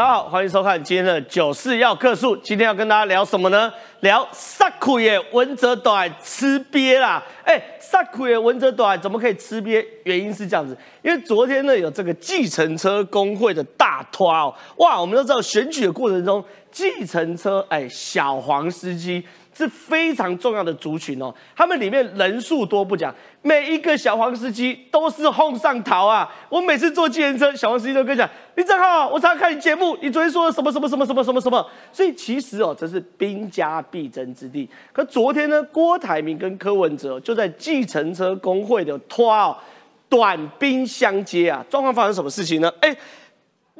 大家好，欢迎收看今天的九四要客诉。今天要跟大家聊什么呢？聊萨库耶文泽短吃瘪啦！哎，萨库耶文泽短怎么可以吃瘪？原因是这样子，因为昨天呢有这个计程车工会的大拖哦，哇，我们都知道选举的过程中，计程车哎小黄司机。是非常重要的族群哦，他们里面人数多不讲，每一个小黄司机都是哄上逃啊！我每次坐计程车，小黄司机都跟讲：“你正好，我常常看你节目，你昨天说了什么什么什么什么什么什么。”所以其实哦，这是兵家必争之地。可昨天呢，郭台铭跟柯文哲就在计程车工会的拖哦，短兵相接啊！状况发生什么事情呢？哎。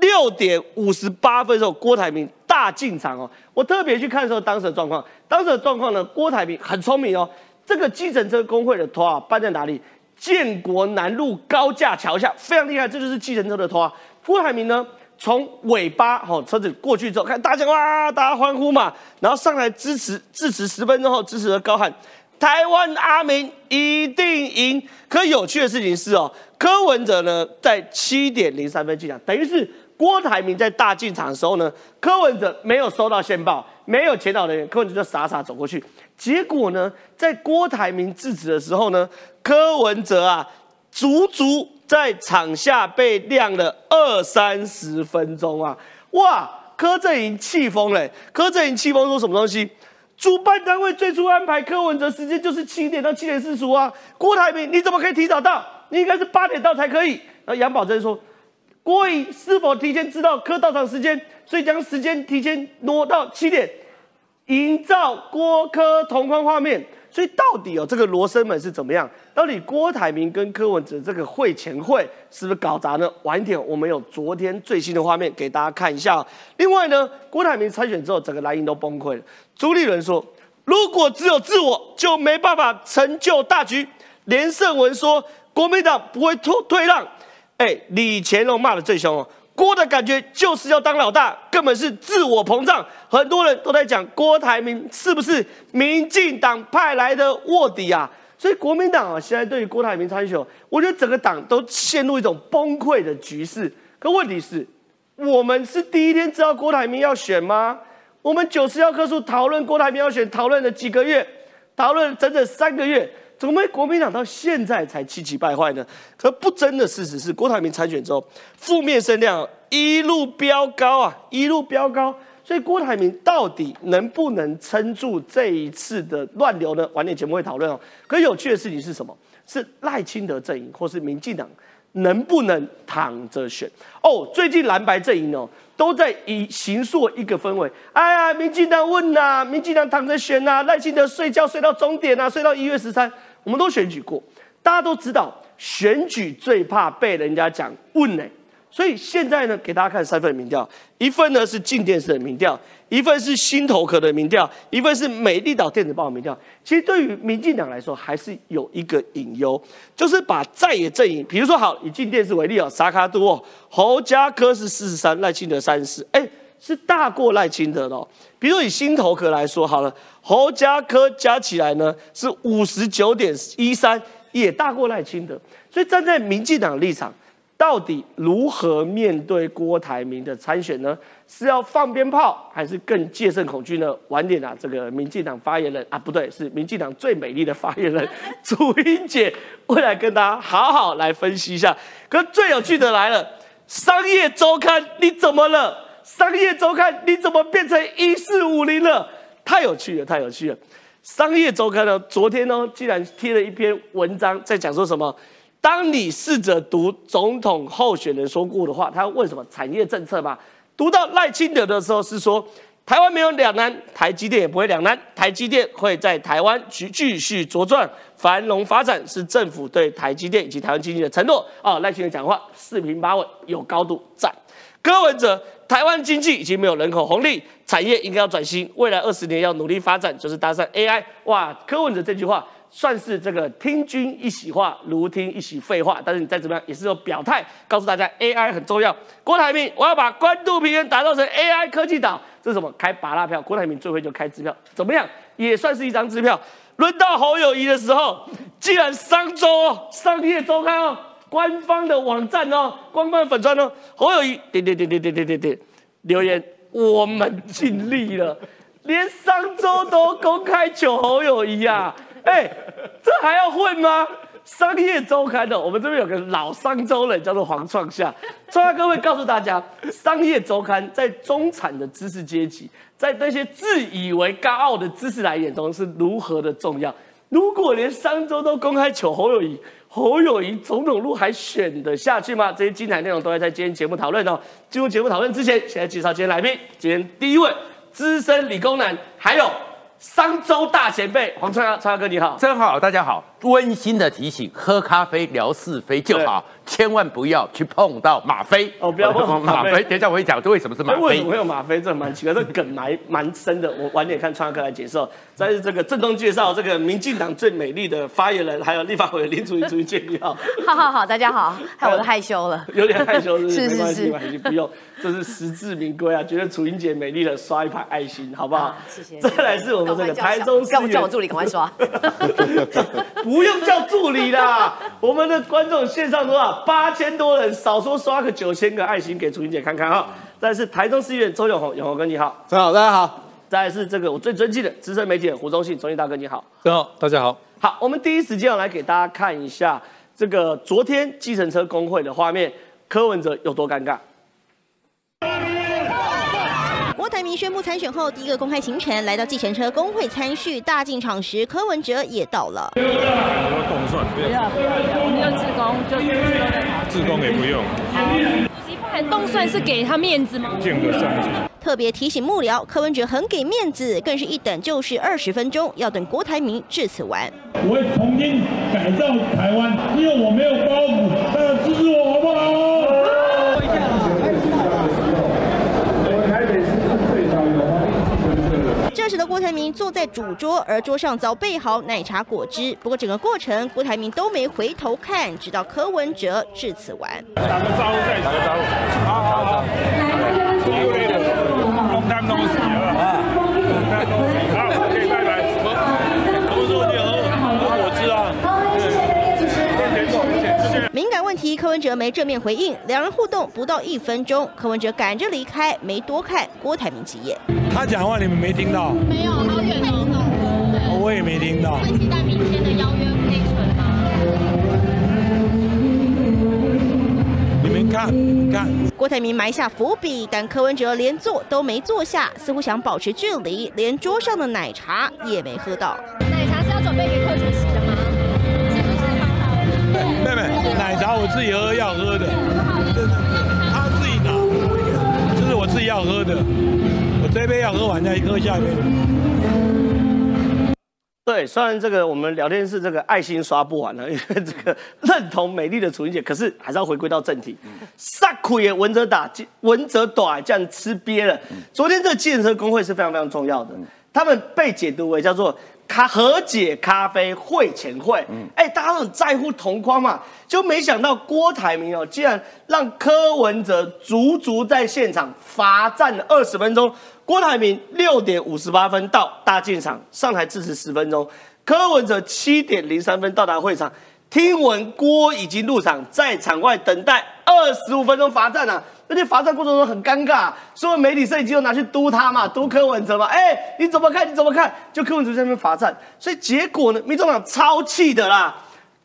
六点五十八分的时候，郭台铭大进场哦。我特别去看的时候，当时的状况，当时的状况呢，郭台铭很聪明哦。这个计程车工会的拖啊，办在哪里？建国南路高架桥下，非常厉害。这就是计程车的拖。郭台铭呢，从尾巴哦，车子过去之后，看大家哇，大家欢呼嘛，然后上来支持，致辞十分钟后，支持的高喊：“台湾阿明一定赢。”可有趣的事情是哦，柯文哲呢，在七点零三分进场，等于是。郭台铭在大进场的时候呢，柯文哲没有收到线报，没有前导人员，柯文哲就傻傻走过去。结果呢，在郭台铭制止的时候呢，柯文哲啊，足足在场下被晾了二三十分钟啊！哇，柯震营气疯了！柯震营气疯说什么东西？主办单位最初安排柯文哲时间就是七点到七点四十五啊，郭台铭你怎么可以提早到？你应该是八点到才可以。然后杨宝珍说。郭颖是否提前知道柯到场时间，所以将时间提前挪到七点，营造郭柯同框画面。所以到底哦，这个罗生门是怎么样？到底郭台铭跟柯文哲这个会前会是不是搞砸呢？晚一点我们有昨天最新的画面给大家看一下。另外呢，郭台铭参选之后，整个蓝营都崩溃了。朱立伦说，如果只有自我，就没办法成就大局。连胜文说，国民党不会退退让。哎，李乾隆骂的最凶哦，郭的感觉就是要当老大，根本是自我膨胀。很多人都在讲郭台铭是不是民进党派来的卧底啊？所以国民党啊，现在对于郭台铭参选，我觉得整个党都陷入一种崩溃的局势。可问题是，我们是第一天知道郭台铭要选吗？我们九十要棵树讨论郭台铭要选，讨论了几个月，讨论整整三个月。怎么国民党到现在才气急败坏呢？可不争的事实是，郭台铭参选之后，负面声量一路飙高啊，一路飙高。所以郭台铭到底能不能撑住这一次的乱流呢？晚点节目会讨论哦。可有趣的事情是什么？是赖清德阵营或是民进党能不能躺着选？哦，最近蓝白阵营哦。都在以形塑一个氛围。哎呀，民进党问呐，民进党躺着选呐，赖清德睡觉睡到终点呐，睡到一月十三。我们都选举过，大家都知道，选举最怕被人家讲问呢。所以现在呢，给大家看三份民调，一份呢是静电视的民调，一份是新头壳的民调，一份是美丽岛电子报的民调。其实对于民进党来说，还是有一个隐忧，就是把在野阵营，比如说好以静电视为例哦，沙卡都哦，侯家科是四十三，赖清德三十四，哎，是大过赖清德的。比如以新头壳来说好了，侯家科加起来呢是五十九点一三，也大过赖清德。所以站在民进党立场。到底如何面对郭台铭的参选呢？是要放鞭炮，还是更戒慎恐惧呢？晚点啊，这个民进党发言人啊，不对，是民进党最美丽的发言人朱英姐，未来跟大家好好来分析一下。可最有趣的来了，商业周刊你怎么了？商业周刊你怎么变成一四五零了？太有趣了，太有趣了！商业周刊呢，昨天呢，竟然贴了一篇文章，在讲说什么？当你试着读总统候选人说过的话，他问什么产业政策嘛？读到赖清德的时候是说，台湾没有两难，台积电也不会两难，台积电会在台湾去继续茁壮繁荣发展，是政府对台积电以及台湾经济的承诺。啊，赖清德讲话四平八稳，有高度赞。柯文哲，台湾经济已经没有人口红利，产业应该要转型，未来二十年要努力发展，就是搭上 AI。哇，柯文哲这句话。算是这个听君一席话，如听一席废话。但是你再怎么样，也是有表态，告诉大家 AI 很重要。郭台铭，我要把关渡平原打造成 AI 科技岛，这是什么？开拔拉票。郭台铭最会就开支票，怎么样？也算是一张支票。轮到侯友谊的时候，既然商周哦，商业周刊哦，官方的网站哦，官方粉砖哦，侯友谊点点点点点点点点，留言，我们尽力了，连商周都公开求侯友谊啊！哎，这还要混吗？商业周刊的，我们这边有个老商周人叫做黄创夏，创夏各位告诉大家，商业周刊在中产的知识阶级，在那些自以为高傲的知识来眼中是如何的重要。如果连商周都公开求侯友谊，侯友谊总统路还选得下去吗？这些精彩内容都会在今天节目讨论哦。进入节目讨论之前，先来介绍今天来宾。今天第一位资深理工男，还有。商周大前辈黄川川哥你好，真好，大家好。温馨的提醒：喝咖啡聊是非就好，千万不要去碰到吗啡。哦，不要碰吗啡。等一下我会讲，这为什么是吗啡？为什么会有吗啡？这蛮奇怪，这梗埋蛮深的。我晚点看川哥来解释。在这个郑东介绍这个民进党最美丽的发言人，还有立法委林楚瑜，楚瑜建议好。好好好，大家好，害我都害羞了，有点害羞是是是，没关系，不用。这是实至名归啊！觉得楚英姐美丽的，刷一排爱心，好不好？谢谢。再来是我们这个台中市要不叫我助理赶快刷。不用叫助理啦，我们的观众线上多少？八千多人，少说刷个九千个爱心给楚英姐看看哈。再是台中市议员周永红，永红哥你好。真好，大家好。再来是这个我最尊敬的资深媒体人胡忠信，忠信大哥你好。真好，大家好。好，我们第一时间要来给大家看一下这个昨天计程车工会的画面，柯文哲有多尴尬。台铭宣布参选后，第一个公开行程来到计程车工会参叙，大进场时，柯文哲也到了。不要动算，不要，我们就自工，就自工也不用。主席不喊动算是给他面子吗？见个相机。特别提醒幕僚，柯文哲很给面子，更是一等就是二十分钟，要等郭台铭致辞完。我会重新改造台湾，因为我没有包袱，大家支持我好不好？这时的郭台铭坐在主桌，而桌上早备好奶茶果汁。不过整个过程，郭台铭都没回头看，直到柯文哲致辞完。打个招呼再打个招呼，好好。好。敏感问题，柯文哲没正面回应，两人互动不到一分钟，柯文哲赶着离开，没多看郭台铭几眼。他讲话你们没听到？没有，好远哦。我也没听到。会期待明天的邀约内存吗？你们看，你看。郭台铭埋下伏笔，但柯文哲连坐都没坐下，似乎想保持距离，连桌上的奶茶也没喝到。奶茶是要准备给客茶我自己喝要喝的，他自己拿，这是我自己要喝的，我这杯要喝完再喝下面。对，虽然这个我们聊天室这个爱心刷不完了，因为这个认同美丽的楚英姐，可是还是要回归到正题。萨苦也文则打，文则短，这样吃瘪了。昨天这个计程车工会是非常非常重要的，他们被解读为叫做。咖和解咖啡会前会，哎，大家都很在乎同框嘛，就没想到郭台铭哦，竟然让柯文哲足足在现场罚站了二十分钟。郭台铭六点五十八分到大进场上台致辞十分钟，柯文哲七点零三分到达会场，听闻郭已经入场，在场外等待二十五分钟罚站啊。而且罚站过程中很尴尬，所有媒体摄影机都拿去督他嘛，督柯文哲嘛。哎，你怎么看？你怎么看？就柯文哲在那边罚站，所以结果呢，民众党超气的啦。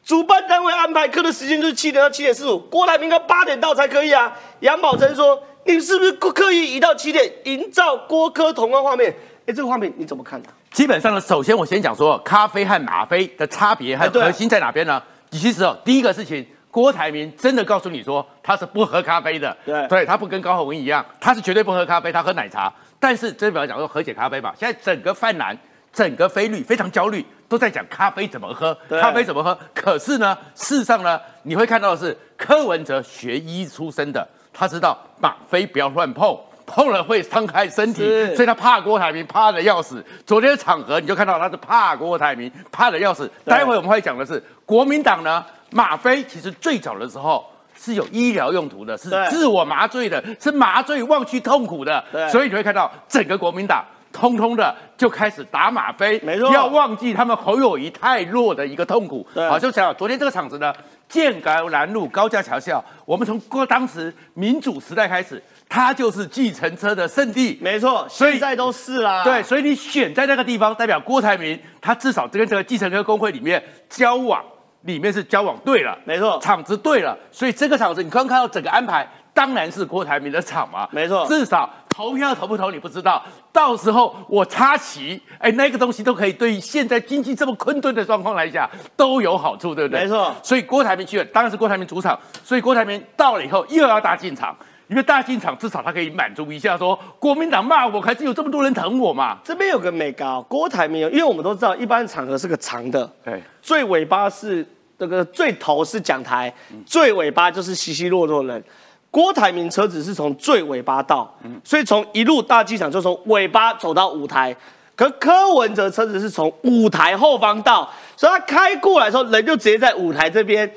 主办单位安排课的时间就是七点到七点四十五，郭台铭要八点到才可以啊。杨宝珍说：“你是不是刻意移到七点，营造郭柯同框画面？”哎，这个画面你怎么看呢？基本上呢，首先我先讲说咖啡和吗啡的差别和核心在哪边呢？其实哦，第一个事情。郭台铭真的告诉你说他是不喝咖啡的，对，对他不跟高鸿文一样，他是绝对不喝咖啡，他喝奶茶。但是这表讲说和解咖啡嘛，现在整个泛蓝、整个菲律非常焦虑，都在讲咖啡怎么喝，咖啡怎么喝。可是呢，事实上呢，你会看到的是柯文哲学医出身的，他知道吗啡不要乱碰，碰了会伤害身体，所以他怕郭台铭怕的要死。昨天的场合你就看到他是怕郭台铭怕的要死。待会我们会讲的是国民党呢。吗啡其实最早的时候是有医疗用途的，是自我麻醉的，是麻醉忘去痛苦的。所以你会看到整个国民党通通的就开始打吗啡，没错，要忘记他们侯友谊太弱的一个痛苦。好，就想昨天这个场子呢，建高南路高架桥下，我们从过当时民主时代开始，它就是计程车的圣地。没错，现在都是啦。对，所以你选在那个地方，代表郭台铭他至少跟这个计程车工会里面交往，里面是交往对了，没错。场子对了，所以这个场子你刚刚看到整个安排，当然是郭台铭的场嘛，没错。至少投票投不投你不知道，到时候我插旗，哎，那个东西都可以对于现在经济这么困顿的状况来讲都有好处，对不对？没错。所以郭台铭去了，当然是郭台铭主场，所以郭台铭到了以后又要大进场。因为大进场，至少他可以满足一下说国民党骂我，还是有这么多人疼我嘛？这边有个美高，郭台铭有，因为我们都知道，一般场合是个长的，对，最尾巴是这个最头是讲台，最尾巴就是稀稀落落人。郭台铭车子是从最尾巴到，所以从一路大机场就从尾巴走到舞台。可柯文哲车子是从舞台后方到，所以他开过来的时候，人就直接在舞台这边。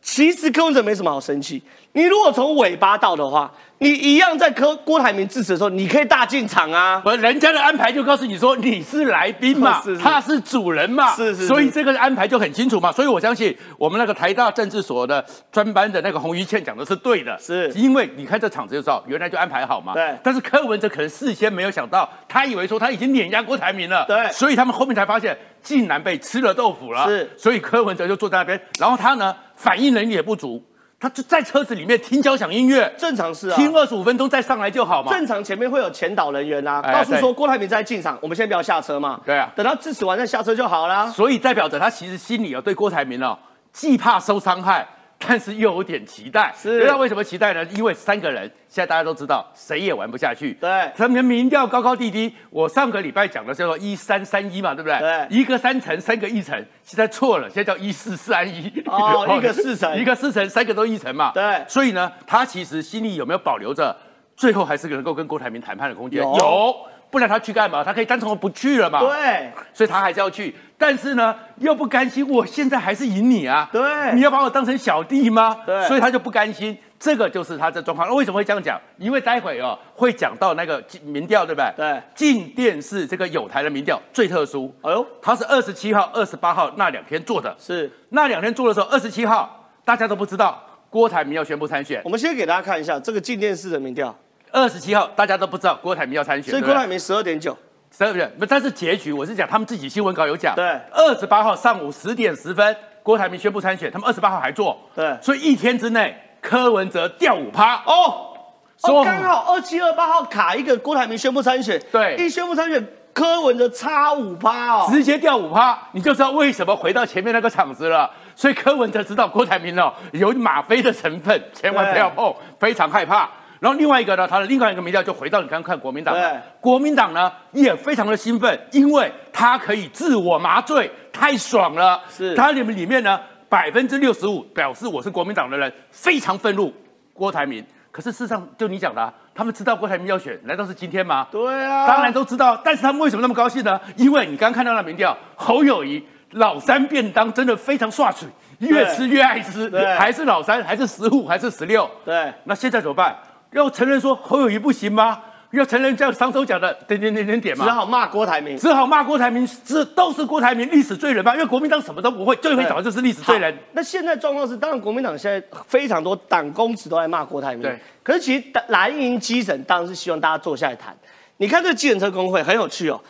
其实柯文哲没什么好生气，你如果从尾巴到的话，你一样在柯郭台铭致辞的时候，你可以大进场啊。不，人家的安排就告诉你说你是来宾嘛，是是他是主人嘛，是是是所以这个安排就很清楚嘛。所以我相信我们那个台大政治所的专班的那个洪于倩讲的是对的，是因为你看这场子就知道，原来就安排好嘛。对但是柯文哲可能事先没有想到，他以为说他已经碾压郭台铭了，对所以他们后面才发现竟然被吃了豆腐了，是所以柯文哲就坐在那边，然后他呢反应能力也不足，他就在车子里面听交响音乐。正常是啊，听二十五分钟再上来就好嘛。正常前面会有前导人员啊，哎告诉说郭台铭在进场，我们先不要下车嘛。对啊等他致辞完再下车就好啦。所以代表着他其实心里哦对郭台铭哦既怕受伤害，但是又有点期待。是知道为什么期待呢？因为三个人现在大家都知道谁也玩不下去。对他们的民调高高低低。我上个礼拜讲的叫做一三三一嘛，对不对？对一个三层，三个一层，现在错了，现在叫一四三一。哦 一个四层一个四层，三个都一层嘛。对所以呢，他其实心里有没有保留着，最后还是能够跟郭台铭谈判的空间？有有。不然他去干嘛？他可以单从不去了嘛。对，所以他还是要去，但是呢，又不甘心，我现在还是赢你啊，对。你要把我当成小弟吗？对。所以他就不甘心，这个就是他的状况。那为什么会这样讲？因为待会哦会讲到那个民调，对不对？对。进电视这个有台的民调最特殊，哎呦，他是二十七号、二十八号那两天做的，是。那两天做的时候，二十七号大家都不知道郭台铭要宣布参选。我，们先给大家看一下这个进电视的民调，二十七号大家都不知道郭台铭要参选，所以郭台铭十二点九，十二点，不，但是结局我是讲他们自己新闻稿有讲，对。二十八号上午十点十分，郭台铭宣布参选，他们二十八号还做，对。所以一天之内柯文哲掉五趴，哦，说哦，刚好二七二八号卡一个郭台铭宣布参选，对。一宣布参选，柯文哲差五趴哦，直接掉五趴，你就知道为什么回到前面那个场子了。所以柯文哲知道郭台铭哦有吗啡的成分，千万不要碰，非常害怕。然后另外一个呢，他的另外一个民调就回到你刚刚看国民党了，国民党呢也非常的兴奋，因为他可以自我麻醉，太爽了。是他里面里面呢百分之六十五表示我是国民党的人，非常愤怒郭台铭。可是事实上，就你讲的、啊，他们知道郭台铭要选，难道是今天吗？对啊，当然都知道，但是他们为什么那么高兴呢？因为你刚刚看到那民调，侯友谊老三便当真的非常刷水，越吃越爱吃对，还是老三，还是十五，还是十六？对那现在怎么办？要承认说侯友谊不行吗？要承认像上周讲的点点点点点吗？只好骂郭台铭。只好骂郭台铭，这都是郭台铭历史罪人吗？因为国民党什么都不会，最会找的就是历史罪人。那现在状况是，当然国民党现在非常多党公子都在骂郭台铭。对。可是其实蓝营基层当然是希望大家坐下来谈。你看这个计程车工会很有趣哦，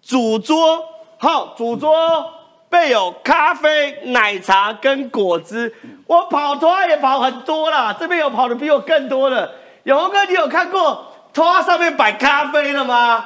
主桌好，主桌备有咖啡、奶茶跟果汁。我跑团也跑很多啦，这边有跑的比我更多的。永哥，你有看过拖上面摆咖啡的吗？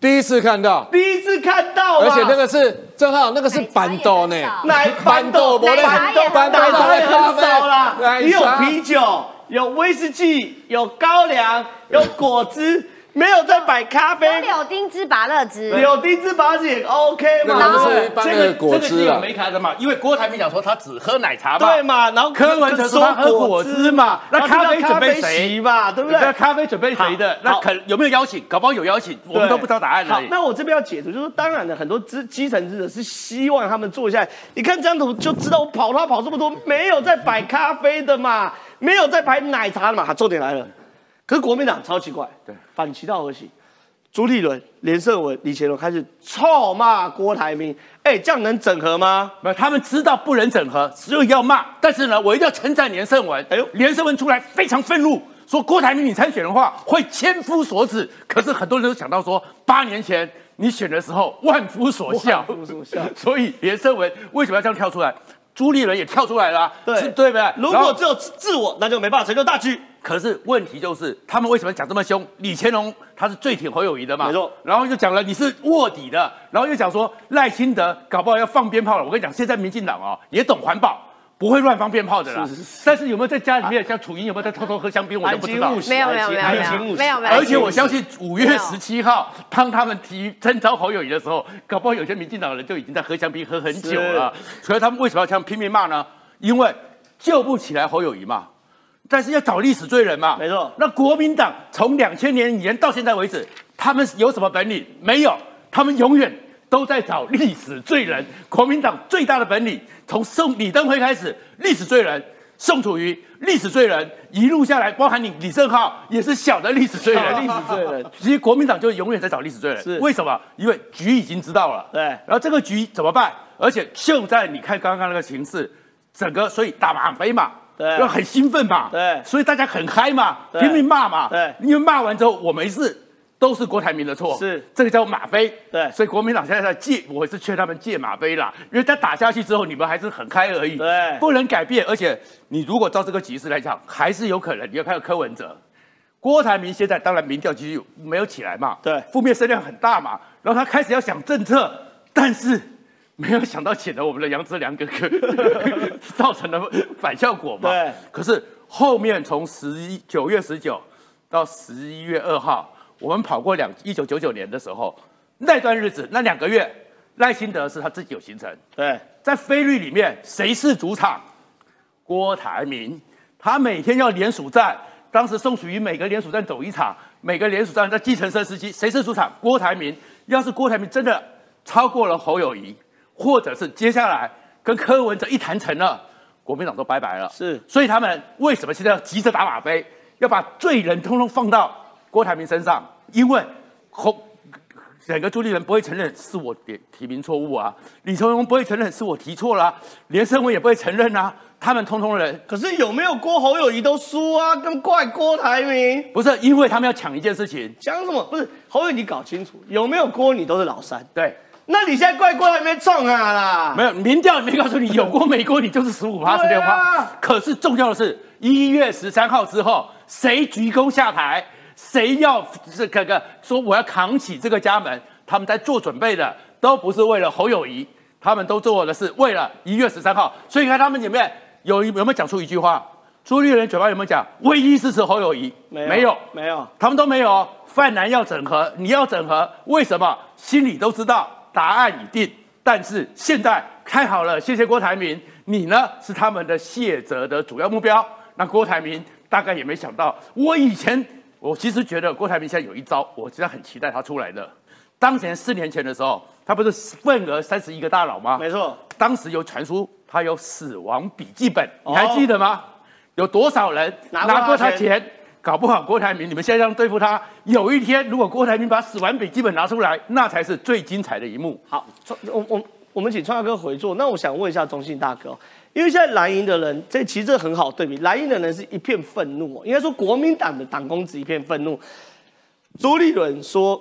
第一次看到，第一次看到，而且那个是正好那个是板豆呢，奶板豆板豆奶茶也很板豆奶茶也咖啡。很少啦，你有啤酒，有威士忌，有高粱，有果汁，没有在摆咖啡有。柳丁汁、拔乐汁，柳丁汁把也 OK 那嘛，个是对不对一般的果这个是有汁啊。没卡的嘛？因为郭台铭讲说他只喝奶茶嘛，对嘛，然后柯文哲说他喝果汁嘛那咖啡准备谁席嘛，对不对？那咖啡准备谁的？那好可有没有邀请？搞不好有邀请，我们都不知道答案而已，。好那我这边要解读，就是当然了，很多基基层记者是希望他们坐下来。你看这张图就知道，我跑他跑这么多，没有在摆咖啡的嘛，没有在摆奶茶的嘛。好，重点来了，可是国民党超奇怪，对，反其道而行。朱立伦、连胜文、李乾隆开始臭骂郭台铭，哎，这样能整合吗？没有，他们知道不能整合，只有要骂。但是呢，我一定要称赞连胜文。哎呦连胜文出来非常愤怒，说郭台铭你参选的话会千夫所指，可是很多人都想到说，八年前你选的时候万夫所向，万夫所向 所以连胜文为什么要这样跳出来？朱立伦也跳出来了啊，对是对不对？如果只有自我，那就没办法成就大局。可是问题就是，他们为什么讲这么凶？李乾隆他是最挺侯友谊的嘛，没错。然后又讲了你是卧底的，然后又讲说赖清德搞不好要放鞭炮了。我跟你讲，现在民进党哦也懂环保，不会乱放鞭炮的啦。是是是但是有没有在家里面，像楚英有没有在偷偷喝香槟，我都不知道。没有没有没有没有没有没有，而且我相信五月十七号，当他们提征召侯友谊的时候，搞不好有些民进党人就已经在喝香槟喝很久了。所以他们为什么要这样拼命骂呢？因为救不起来侯友谊嘛。但是要找历史罪人嘛，没错。那国民党从两千年以前到现在为止，他们有什么本领？没有，他们永远都在找历史罪人。国民党最大的本领，从宋李登辉开始，历史罪人；宋楚瑜，历史罪人，一路下来，包含你李正浩也是小的历史罪人。历史罪人，其实国民党就永远在找历史罪人。是为什么？因为局已经知道了。对。然后这个局怎么办？而且就在你看刚刚那个形势，整个所以打马飞嘛。对，要很兴奋嘛，对，所以大家很嗨嘛，拼命骂嘛，对，因为骂完之后，我没事，都是郭台铭的错，是。这个叫吗啡，对，所以国民党现在在戒，我是劝他们借吗啡啦，因为他打下去之后，你们还是很嗨而已，对，不能改变，而且你如果照这个局势来讲，还是有可能，你要看柯文哲，郭台铭现在当然民调继续没有起来嘛，对，负面声量很大嘛，然后他开始要想政策，但是。没有想到请了我们的杨志良哥哥，造成了 反效果嘛？对。可是后面从十一九月十九到十一月二号，我们跑过两一九九九年的时候那段日子，那两个月赖清德是他自己有行程。对。在菲律里面，谁是主场？郭台铭，他每天要联署站，当时宋楚瑜每个联署站走一场，每个联署站在计程车司机，谁是主场？郭台铭。要是郭台铭真的超过了侯友谊。或者是接下来跟柯文哲一谈成了，国民党都拜拜了。是，所以他们为什么现在要急着打马飞，要把罪人通通放到郭台铭身上？因为侯整个朱立伦不会承认是我提提名错误啊，李承荣不会承认是我提错了、啊，连胜文也不会承认啊，他们通通人。可是有没有郭侯友谊都输啊，跟怪郭台铭？不是，因为他们要抢一件事情，抢什么？不是侯友谊，你搞清楚，有没有郭你都是老三。对。那你现在怪郭还没中啊啦？没有民调没告诉你有过没过，你就是十五趴十六趴。可是重要的是一月十三号之后，谁鞠躬下台，谁要这个个说我要扛起这个家门，他们在做准备的都不是为了侯友谊，他们都做的是为了一月十三号。所以你看他们里面有有没有讲出一句话？朱立伦嘴巴有没有讲唯一支持侯友谊？没有，没有，他们都没有。泛蓝要整合，你要整合，为什么？心里都知道。答案已定，但是现在开好了，谢谢郭台铭，你呢是他们的谢责的主要目标。那郭台铭大概也没想到，我以前我其实觉得郭台铭现在有一招，我实在很期待他出来的。当前四年前的时候，他不是份额三十一个大佬吗？没错，当时有传出他有死亡笔记本，你还记得吗？有多少人拿过他钱？搞不好郭台铭，你们现在这样对付他，有一天如果郭台铭把死亡笔记本拿出来，那才是最精彩的一幕。好，我我我们请创耀哥回座。那我想问一下中信大哥，因为现在蓝营的人，这其实这很好对比，蓝营的人是一片愤怒，应该说国民党的党公子一片愤怒。朱立伦说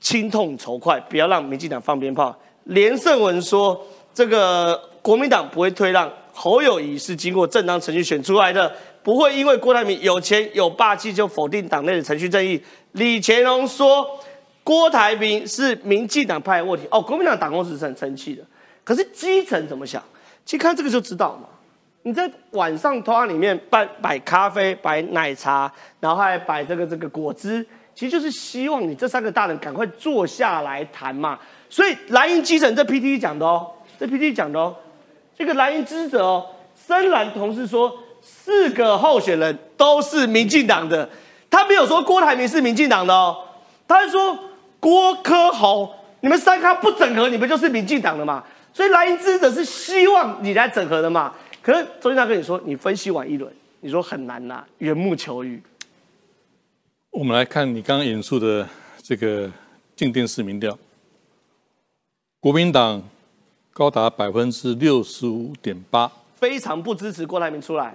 心痛仇快，不要让民进党放鞭炮。连胜文说这个国民党不会退让，侯友谊是经过正当程序选出来的。不会因为郭台铭有钱有霸气就否定党内的程序正义。李乾隆说郭台铭是民进党派的卧底。哦，国民党党公司是很生气的。可是基层怎么想？其实看这个就知道嘛。你在晚上通里面摆摆咖啡、摆奶茶，然后还摆这个这个果汁，其实就是希望你这三个大人赶快坐下来谈嘛。所以蓝营基层这 P T 讲的哦，这 PTT 讲的哦，这个蓝营支持者哦，深蓝同事说。四个候选人都是民进党的，他没有说郭台铭是民进党的哦，他是说郭科宏，你们三咖不整合，你们就是民进党的嘛？所以蓝营支持者是希望你来整合的嘛？可是周金大跟你说，你分析完一轮，你说很难呐，缘木求鱼。我们来看你刚刚引述的这个静电视民调，国民党高达百分之六十五点八，非常不支持郭台铭出来。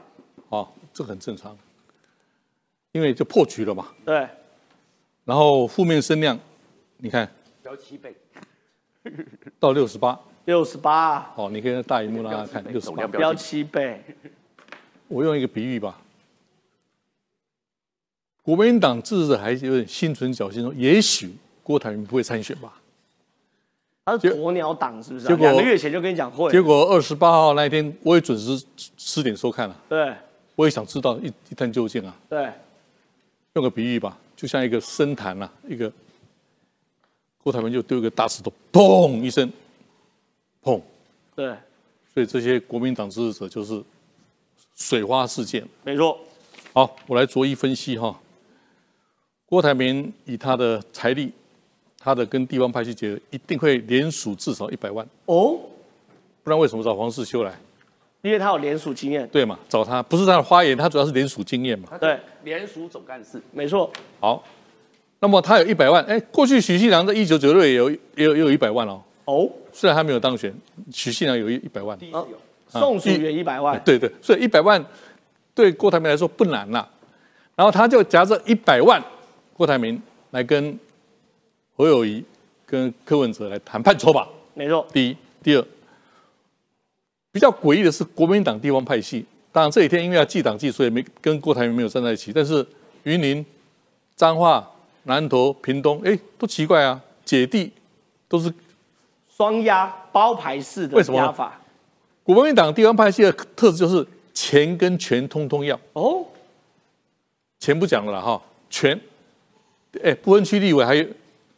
哦，这很正常。因为就破局了嘛。对。然后负面声量，你看飙七倍，到六十八。六十八。哦，你可以大荧幕让大家看，六十八飙七倍。我用一个比喻吧，国民党支持者还有点心存侥幸，说也许郭台铭不会参选吧。他是鸵鸟党是不是？两个月前就跟你讲会。结果二十八号那一天，我也准时十点收看了。对。我也想知道一一探究竟啊。对。用个比喻吧，就像一个深潭啊，一个郭台铭就丢一个大石头，砰一声，砰。对。所以这些国民党支持者就是水花事件。没错。好，我来逐一分析哈。郭台铭以他的财力。他的跟地方派系结合，一定会联署至少一百万哦，不然为什么找黄世修来？因为他有联署经验，对嘛？找他不是他的花言，他主要是联署经验嘛。对，联署总干事，没错。好，那么他有一百万，哎，过去许信良在一九九六也有也有也有一百万哦。哦，虽然他没有当选，许信良有一一百万。第一有，宋楚瑜一百万。对对，所以一百万对郭台铭来说不难啦。然后他就夹着一百万，郭台铭来跟。侯友谊跟柯文哲来谈判筹码，没错。第一，第二，比较诡异的是国民党地方派系。当然这几天因为要记党纪，所以没跟郭台铭没有站在一起。但是云林、彰化、南投、屏东，哎，都奇怪啊，姐弟都是双压包牌式的压法。国民党地方派系的特质就是钱跟权通通要。哦，钱不讲了哈，权，哎，不分区立委还有。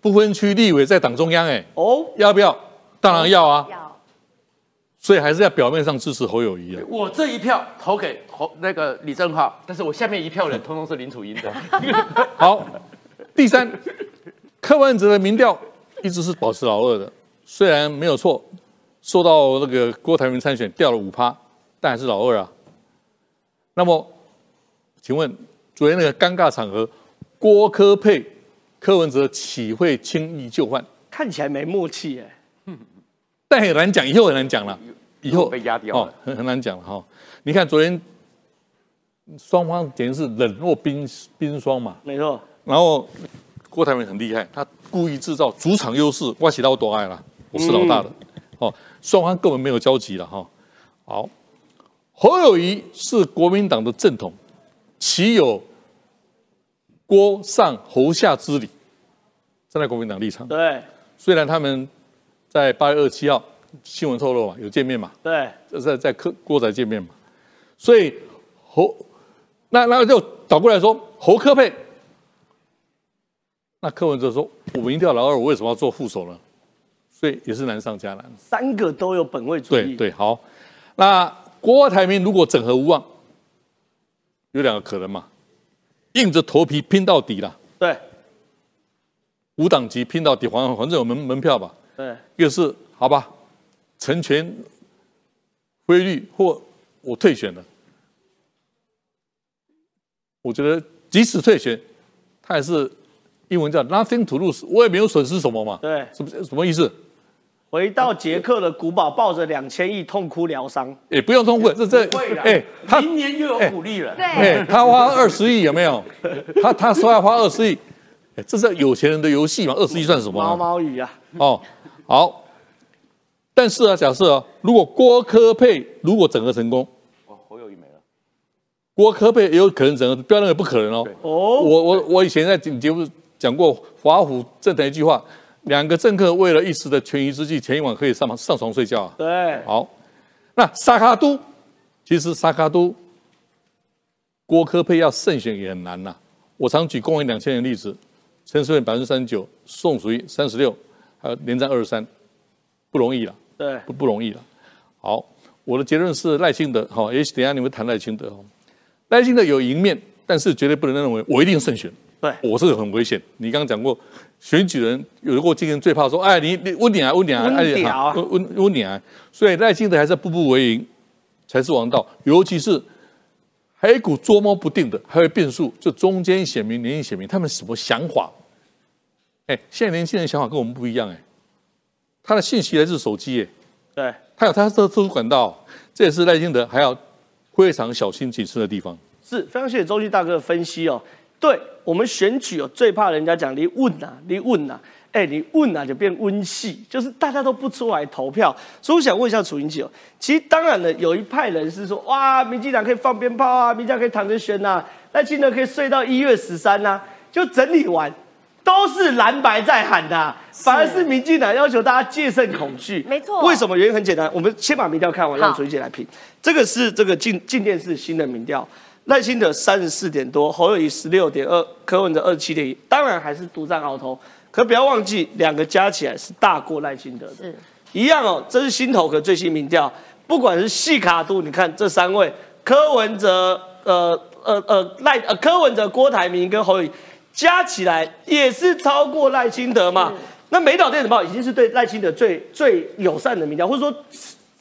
不分区立委在党中央，哎，哦，要不要？当然要啊，要。所以还是要表面上支持侯友谊啊。我这一票投给侯那个李正浩，但是我下面一票人通通是林楚英的。好，第三，柯文哲的民调一直是保持老二的，虽然没有错，受到那个郭台铭参选掉了五趴，但还是老二啊。那么，请问昨天那个尴尬场合，郭科配？柯文哲岂会轻易就范？看起来没默契哎，但很难讲，以后很难讲了，以后被压掉了，很很难讲了哈。你看昨天双方简直是冷若冰冰霜嘛，没错。然后郭台铭很厉害，他故意制造主场优势，我起到多爱了，我是老大的哦。双方根本没有交集了哈。好，侯友谊是国民党的正统，岂有郭上侯下之理？站在国民党立场，对，虽然他们在八月二十七号新闻透露嘛，有见面嘛，对，在在柯郭仔见面嘛，所以侯那那就倒过来说侯科配，那柯文哲说，我们一定要老二，我为什么要做副手呢？所以也是难上加难，三个都有本位主义，对对，好，那国台民如果整合无望，有两个可能嘛，硬着头皮拼到底了，对。五党籍拼到底，反正反正有门门票吧。对，一个是好吧，成全规律或我退选了。我觉得即使退选，他也是英文叫 nothing to lose，我也没有损失什么嘛。对，什么什么意思？回到捷克的古堡，抱着两千亿痛哭疗伤。也不用痛哭，这这哎，他明年又有鼓励了。对，他花二十亿有没有？他他说要花二十亿。这是有钱人的游戏嘛？二十亿算什么？毛毛雨啊！哦，好。但是啊，假设啊，如果郭科佩如果整合成功，哦，侯友谊没了。郭科佩也有可能整合，不要认为不可能哦。哦。我我我以前在节目讲过华府政坛一句话：两个政客为了一时的权宜之计，前一晚可以上上床睡觉啊。对。好，那萨卡都其实萨卡都郭科佩要胜选也很难呐。我常举公元两千年例子。陈水扁百分之三十九，宋楚瑜三十六，还有连战二十三，不容易了，对，不不容易了。好，我的结论是赖清德，好，也许等下你们谈赖清德，赖清德有赢面，但是绝对不能认为我一定胜选，对，我是很危险。你刚刚讲过，选举人有过经验，最怕说，哎，你你温点啊，温点啊，温温温点啊，所以赖清德还是步步为营才是王道，尤其是。还有一股捉摸不定的，还有变数，就中间选民、年轻选民，他们什么想法？哎，现在年轻人想法跟我们不一样，哎，他的信息来自手机，耶，对，他有他的特殊管道，这也是赖清德还要非常小心谨慎的地方。是非常谢谢周记大哥的分析哦。对我们选举哦，最怕人家讲你问呐，你问呐，哎，你问呐就变温系，就是大家都不出来投票。所以我想问一下楚英姐哦，其实当然了，有一派人是说，哇，民进党可以放鞭炮啊，民进党可以躺着选呐，赖清德可以睡到一月十三呐，就整理完。都是蓝白在喊的，反而是民进党要求大家戒慎恐惧。没错，为什么？原因很简单，我们先把民调看完，让纯姐来评。这个是这个进进电视新的民调，赖清德三十四点多，侯友谊十六点二，柯文哲二十七点一，当然还是独占鳌头。可不要忘记，两个加起来是大过赖清德的，是一样哦。这是新投和最新民调，不管是细卡度，你看这三位，柯文哲、呃呃呃赖呃柯文哲、郭台铭跟侯友宜。加起来也是超过赖清德嘛？那美岛电子报已经是对赖清德最最友善的民调，或者说，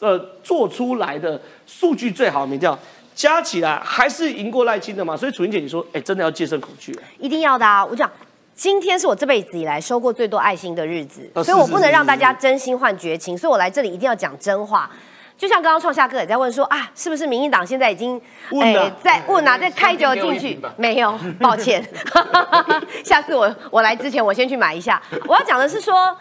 呃，做出来的数据最好的民调，加起来还是赢过赖清德嘛？所以楚英姐，你说，哎，真的要戒慎恐惧？一定要的啊！我讲，今天是我这辈子以来收过最多爱心的日子，所以我不能让大家真心换绝情，所以我来这里一定要讲真话。就像刚刚创夏哥也在问说啊，是不是民进党现在已经哎在问啊，在开酒进去？没有，抱歉，下次我我来之前我先去买一下。我要讲的是说，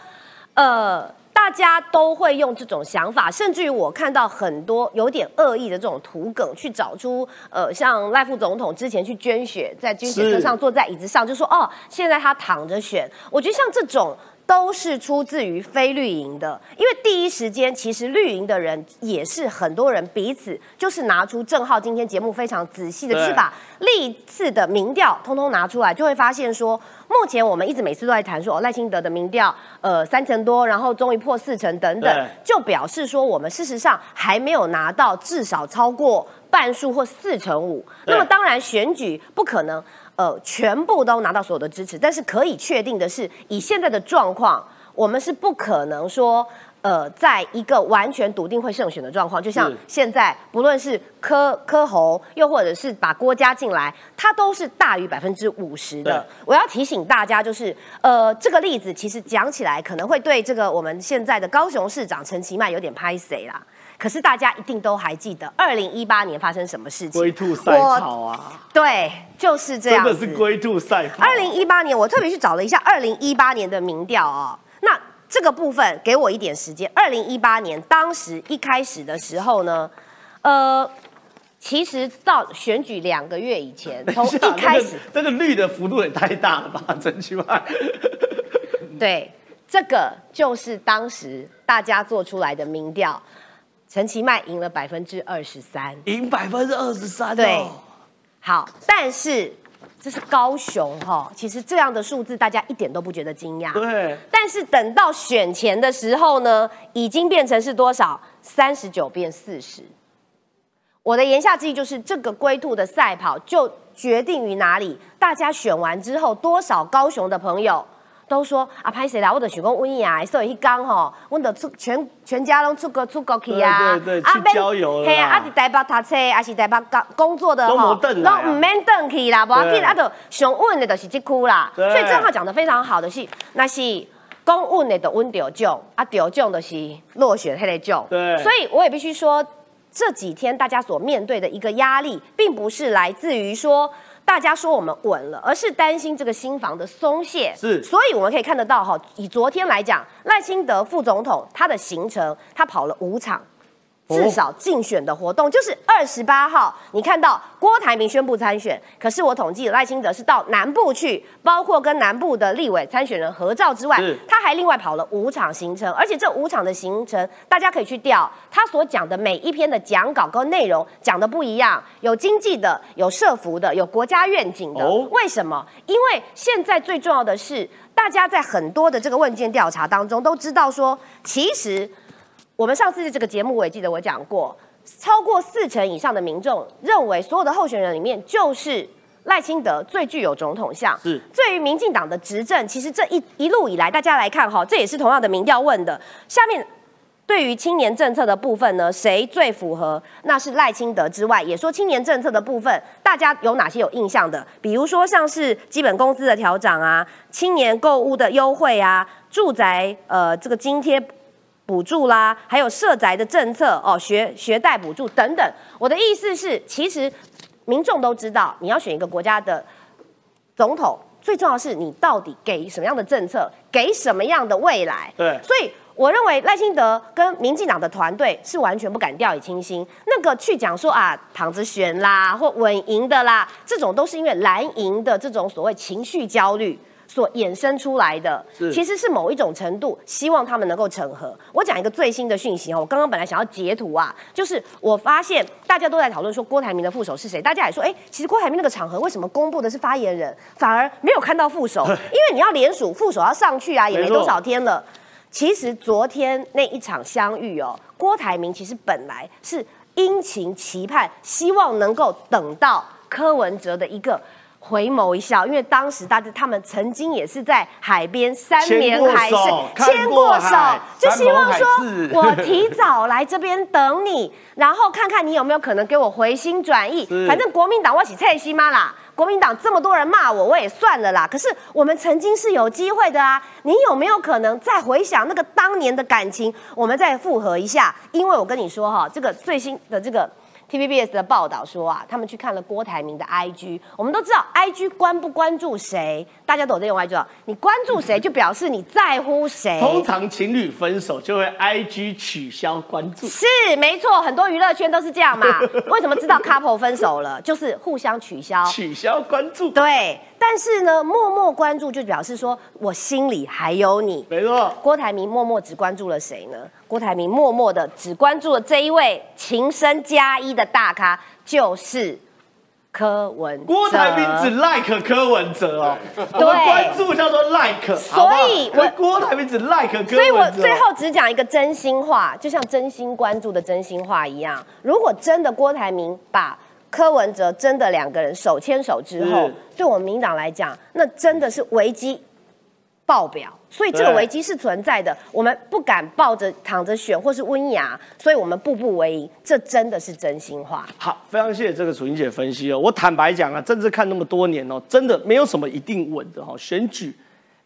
呃，大家都会用这种想法，甚至于我看到很多有点恶意的这种土梗，去找出呃，像赖副总统之前去捐血，在捐血车上坐在椅子上，就说哦，现在他躺着选。我觉得像这种。都是出自于非绿营的，因为第一时间其实绿营的人也是很多人彼此就是拿出郑浩今天节目非常仔细的，就是把历次的民调通通拿出来，就会发现说，目前我们一直每次都在谈说赖清德的民调，呃三成多，然后终于破四成等等，就表示说我们事实上还没有拿到至少超过半数或四成五。那么当然选举不可能。呃，全部都拿到所有的支持，但是可以确定的是，以现在的状况，我们是不可能说，呃，在一个完全笃定会胜选的状况。就像现在，不论是柯柯侯，又或者是把郭家进来，它都是大于百分之五十的。我要提醒大家，就是呃，这个例子其实讲起来可能会对这个我们现在的高雄市长陈其迈有点拍谁啦。可是大家一定都还记得，二零一八年发生什么事情？龟兔赛跑啊！对，就是这样。真的是龟兔赛跑。二零一八年，我特别去找了一下二零一八年的民调哦。那这个部分给我一点时间。二零一八年当时一开始的时候呢，呃，其实到选举两个月以前，从一开始，这个绿的幅度也太大了吧？真奇怪。对，这个就是当时大家做出来的民调。陈其迈赢了百分之二十三，赢百分之二十三。对，好，但是这是高雄哈，其实这样的数字大家一点都不觉得惊讶。对，但是等到选前的时候呢，已经变成是多少？三十九变四十。我的言下之意就是，这个龟兔的赛跑就决定于哪里？大家选完之后，多少高雄的朋友？都说啊，拍谁啦？我的想讲阮呀，所以一讲吼，我的出全全家拢出国出国去啊，对对，去郊游了。嘿啊，啊，伫台北读册，还是台北工工作的吼，都唔免等去啦，无要紧，啊，就上稳的就是这区啦。所以正好讲的非常好的是，那是讲稳的就稳得奖，啊，得奖的是落选迄个奖。对，所以我也必须说，这几天大家所面对的一个压力，并不是来自于说。大家说我们稳了，而是担心这个新房的松懈。是，所以我们可以看得到哈，以昨天来讲，赖清德副总统他的行程，他跑了五场。至少竞选的活动就是二十八号，你看到郭台铭宣布参选，可是我统计赖清德是到南部去，包括跟南部的立委参选人合照之外，他还另外跑了五场行程，而且这五场的行程大家可以去调，他所讲的每一篇的讲稿跟内容讲的不一样，有经济的，有社服的，有国家愿景的。为什么？因为现在最重要的是，大家在很多的这个问卷调查当中都知道说，其实。我们上次这个节目，我也记得我讲过，超过四成以上的民众认为，所有的候选人里面，就是赖清德最具有总统相。是，对于民进党的执政，其实这一一路以来，大家来看哈，这也是同样的民调问的。下面对于青年政策的部分呢，谁最符合？那是赖清德之外，也说青年政策的部分，大家有哪些有印象的？比如说像是基本工资的调整啊，青年购物的优惠啊，住宅呃这个津贴。补助啦，还有社宅的政策哦，学学贷补助等等。我的意思是，其实民众都知道，你要选一个国家的总统最重要是你到底给什么样的政策，给什么样的未来。对，所以我认为赖清德跟民进党的团队是完全不敢掉以轻心。那个去讲说啊，躺着选啦，或稳赢的啦，这种都是因为蓝营的这种所谓情绪焦虑。所衍生出来的，其实是某一种程度希望他们能够成合。我讲一个最新的讯息哦，我刚刚本来想要截图啊，就是我发现大家都在讨论说郭台铭的副手是谁，大家也说，哎，其实郭台铭那个场合为什么公布的是发言人，反而没有看到副手？因为你要联署，副手要上去啊，也没多少天了。其实昨天那一场相遇哦，郭台铭其实本来是殷勤期盼，希望能够等到柯文哲的一个。回眸一笑，因为当时大家他们曾经也是在海边三年海誓牵过手，就希望说我提早来这边等你，然后看看你有没有可能给我回心转意。反正国民党我起蔡西妈啦，国民党这么多人骂我，我也算了啦。可是我们曾经是有机会的啊，你有没有可能再回想那个当年的感情，我们再复合一下？因为我跟你说哈，这个最新的这个。TVBS 的报道说啊，他们去看了郭台铭的 IG。我们都知道，IG 关不关注谁，大家都有在用 IG。你关注谁，就表示你在乎谁。通常情侣分手就会 IG 取消关注。是，没错，很多娱乐圈都是这样嘛。为什么知道 couple 分手了，就是互相取消取消关注。对。但是呢，默默关注就表示说我心里还有你。没错，郭台铭默默只关注了谁呢？郭台铭默默的只关注了这一位情深加一的大咖，就是柯文。郭台铭只 like 柯文哲哦，对，关注叫做 like。所以，我郭台铭只 like 柯文哲。所以我最后只讲一个真心话，就像真心关注的真心话一样。如果真的郭台铭把柯文哲真的两个人手牵手之后，对我们民党来讲，那真的是危机爆表，所以这个危机是存在的。我们不敢抱着躺着选或是温雅，所以我们步步为营，这真的是真心话。好，非常谢谢这个楚英姐分析哦。我坦白讲啊，政治看那么多年哦，真的没有什么一定稳的哈。选举，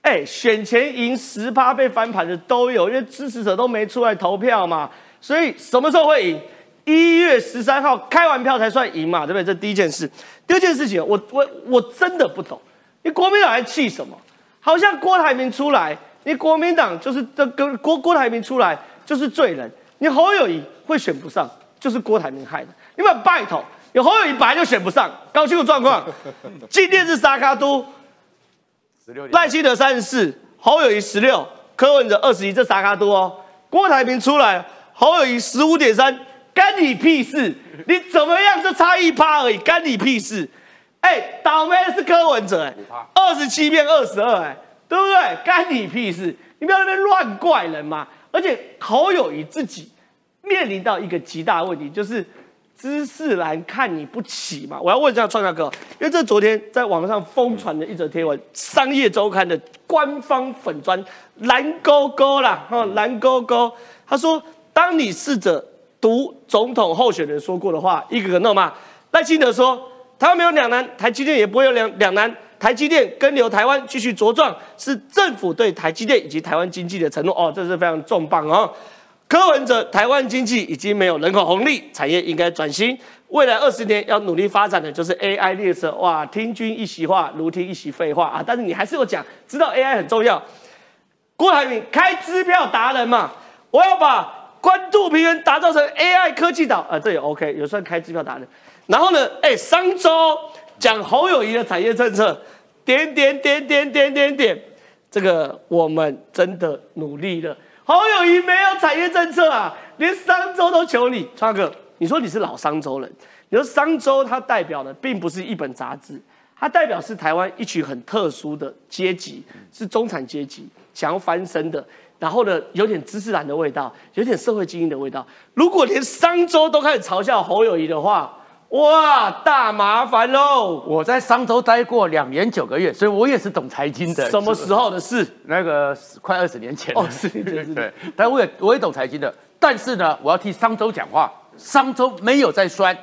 哎，选前赢十趴被翻盘的都有，因为支持者都没出来投票嘛，所以什么时候会赢？一月十三号开完票才算赢嘛，对不对？这第一件事。第二件事情，我我我真的不懂，你国民党还气什么？好像郭台铭出来，你国民党就是这跟郭郭台铭出来就是罪人。你侯友谊会选不上，就是郭台铭害的。你们拜托，你侯友谊本来就选不上，搞清楚状况。今天是沙卡都，赖清德三十四，侯友谊十六，柯文哲二十一，这沙卡都哦。郭台铭出来，侯友谊十五点三。干你屁事！你怎么样就差一趴而已，干你屁事！哎，倒霉的是柯文哲，哎，二十七变二十二，哎，对不对？干你屁事！你不要那边乱怪人嘛！而且侯友谊自己面临到一个极大的问题，就是知识栏看你不起嘛。我要问一下创下哥，因为这昨天在网上疯传的一则贴文，商业周刊的官方粉砖蓝勾勾啦，哈，蓝勾勾，他说，当你试着。读总统候选人说过的话，一个个弄嘛。赖清德说，台湾没有两难，台积电也不会有两两难。台积电跟留台湾继续茁壮，是政府对台积电以及台湾经济的承诺。哦，这是非常重磅哦。柯文哲，台湾经济已经没有人口红利，产业应该转型。未来二十年要努力发展的就是 AI 列车。哇，听君一席话，如听一席废话啊！但是你还是有讲，知道 AI 很重要。郭台铭开支票达人嘛，我要把。关渡平原打造成 AI 科技岛啊，这也 OK，有算开支票打的。然后呢，哎，商周讲侯友谊的产业政策，点点点点点点点，这个我们真的努力了。侯友谊没有产业政策啊，连商周都求你，川哥，你说你是老商周人，你说商周它代表的并不是一本杂志，它代表是台湾一群很特殊的阶级，是中产阶级想要翻身的。然后呢，有点知识蓝的味道，有点社会精英的味道。如果连商周都开始嘲笑侯友谊的话，哇，大麻烦喽！我在商周待过两年九个月，所以我也是懂财经的。什么时候的事？那个快二十年前。哦，是是是。对，但我也我也懂财经的。但是呢，我要替商周讲话，商周没有在酸。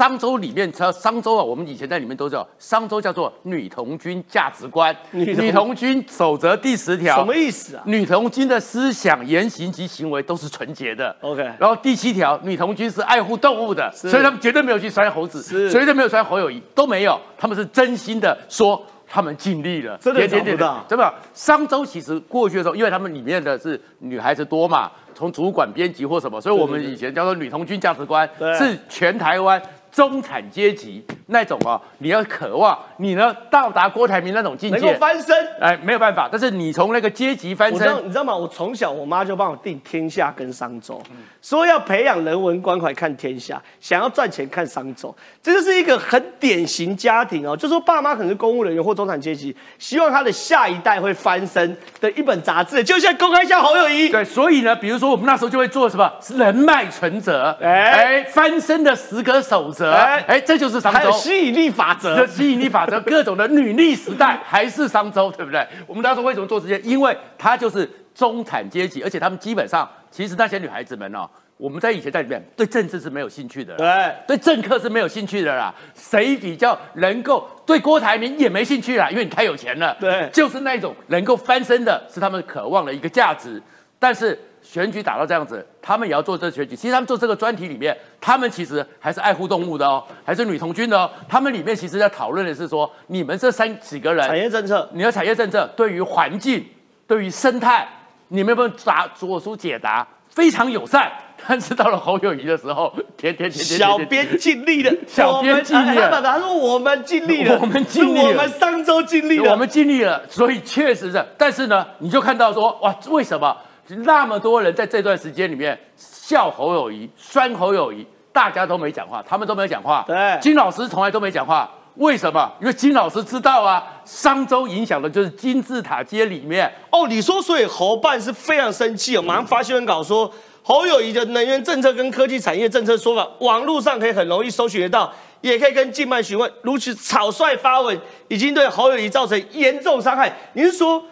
商周里面，叫商周啊，我们以前在里面都知道商周，叫做女童军价值观。女童军守则第十条，什么意思啊？女童军的思想、言行及行为都是纯洁的。OK。然后第七条，女童军是爱护动物的，所以他们绝对没有去摔猴子，绝对没有摔侯友谊，都没有，他们是真心的说他们尽力了，真的找不到。真的，商周其实过去的时候，因为他们里面的是女孩子多嘛，从主管、编辑或什么，所以我们以前叫做女童军价值观，是全台湾。中产阶级那种啊，你要渴望你呢到达郭台铭那种境界，能够翻身，哎，没有办法。但是你从那个阶级翻身，你知道吗？我从小我妈就帮我定《天下》跟《商周》，说要培养人文关怀看《天下》，想要赚钱看《商周》，这就是一个很典型家庭哦。就说爸妈可能是公务人员或中产阶级，希望他的下一代会翻身的一本杂志，就像公开一下侯友谊。对，所以呢，比如说我们那时候就会做什么人脉存折，哎，翻身的十个守则。哎哎，这就是商周吸引力法则，吸引力法则，各种的女力时代还是商周，对不对？我们当时为什么做这些？因为它就是中产阶级，而且他们基本上，其实那些女孩子们哦，我们在以前在里面对政治是没有兴趣的，对，对政客是没有兴趣的啦。谁比较能够对郭台铭也没兴趣啦？因为你太有钱了，对，就是那种能够翻身的，是他们渴望的一个价值，但是。选举打到这样子，他们也要做这选举。其实他们做这个专题里面，他们其实还是爱护动物的哦，还是女童军的哦。他们里面其实在讨论的是说，你们这三几个人，产业政策，你的产业政策对于环境、对于生态，你们有没有答做出解答？非常友善。但是到了侯友谊的时候，天天天天，小编尽力了，小编尽力了。他说我们尽力了，我们尽力了，我们上周尽力了，我们尽力了。所以确实是，但是呢，你就看到说，哇，为什么？那么多人在这段时间里面笑侯友谊、酸侯友谊，大家都没讲话，他们都没有讲话。对，金老师从来都没讲话，为什么？因为金老师知道啊，商周影响的就是金字塔街里面。哦，你说，所以侯办是非常生气哦，马上发新闻稿说，侯友谊的能源政策跟科技产业政策说法，网络上可以很容易搜寻得到，也可以跟静脉询问，如此草率发文，已经对侯友谊造成严重伤害。你是说？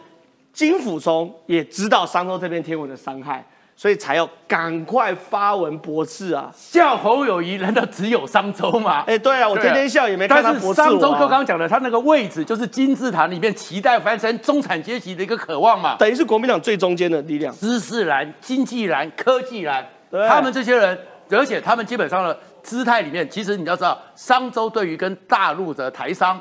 金辅聪也知道商周这篇天文的伤害，所以才要赶快发文驳斥啊！笑侯友谊难道只有商周吗？哎，对啊，我天天笑也没看他驳斥商周刚刚讲的，他那个位置就是金字塔里面期待翻身中产阶级的一个渴望嘛，等于是国民党最中间的力量，知识蓝、经济蓝、科技蓝，他们这些人，而且他们基本上的姿态里面，其实你要知道，商周对于跟大陆的台商。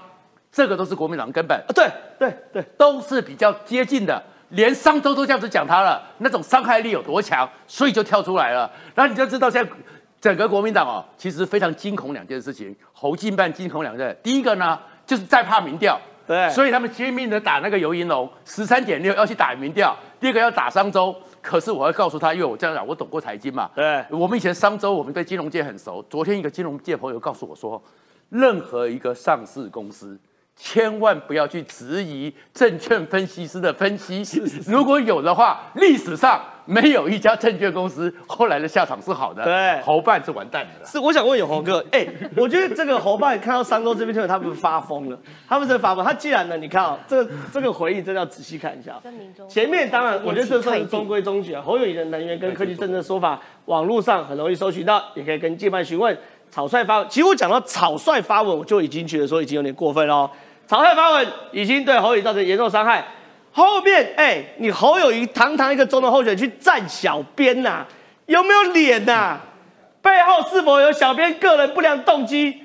这个都是国民党根本啊，对对对，都是比较接近的，连商周都这样子讲他了，那种伤害力有多强，所以就跳出来了。然后你就知道现在整个国民党哦，其实非常惊恐两件事情，侯进办惊恐两件。第一个呢，就是再怕民调，对，所以他们拼命的打那个游银龙十三点六要去打民调。第二个要打商周，可是我要告诉他，因为我这样讲，我懂过财经嘛，对，我们以前商周，我们对金融界很熟。昨天一个金融界朋友告诉我说，任何一个上市公司。千万不要去质疑证券分析师的分析，如果有的话，历史上没有一家证券公司后来的下场是好的。对，侯办是完蛋的。是，我想问永红哥，哎，我觉得这个侯办看到三周这边听他们发疯了，他们在发疯。他既然呢，你看啊，这个这个回应真的要仔细看一下。前面当然，我觉得这算是中规中矩啊。侯友谊的能源跟科技政策说法，网络上很容易搜寻到，也可以跟界办询问。草率发，其实我讲到草率发文，我就已经觉得说已经有点过分了。草率发文已经对侯友造成严重伤害，后面哎，你侯友谊堂堂一个总统候选去站小编呐，有没有脸呐？背后是否有小编个人不良动机？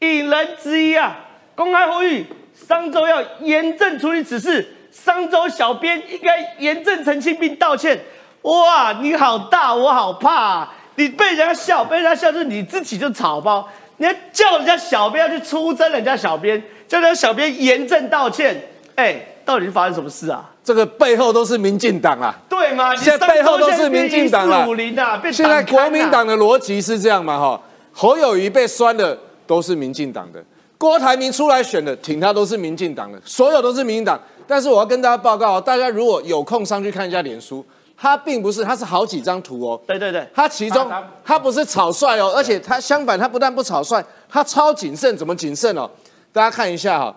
引人质疑啊！公开呼吁商周要严正处理此事，商周小编应该严正澄清并道歉。哇，你好大，我好怕，你被人家笑，被人家笑，是你自己就草包，你还叫人家小编要去出征人家小编。叫人小编严正道歉，哎，到底是发生什么事啊？这个背后都是民进党啊，对吗？现在背后都是民进党了。现在国民党的逻辑是这样嘛？哈，侯友谊被酸的都是民进党的，郭台铭出来选的挺他都是民进党的，所有都是民进党。但是我要跟大家报告，大家如果有空上去看一下脸书，他并不是，他是好几张图哦。对对对，他其中他不是草率哦，而且他相反，他不但不草率，他超谨慎，怎么谨慎哦？大家看一下哈，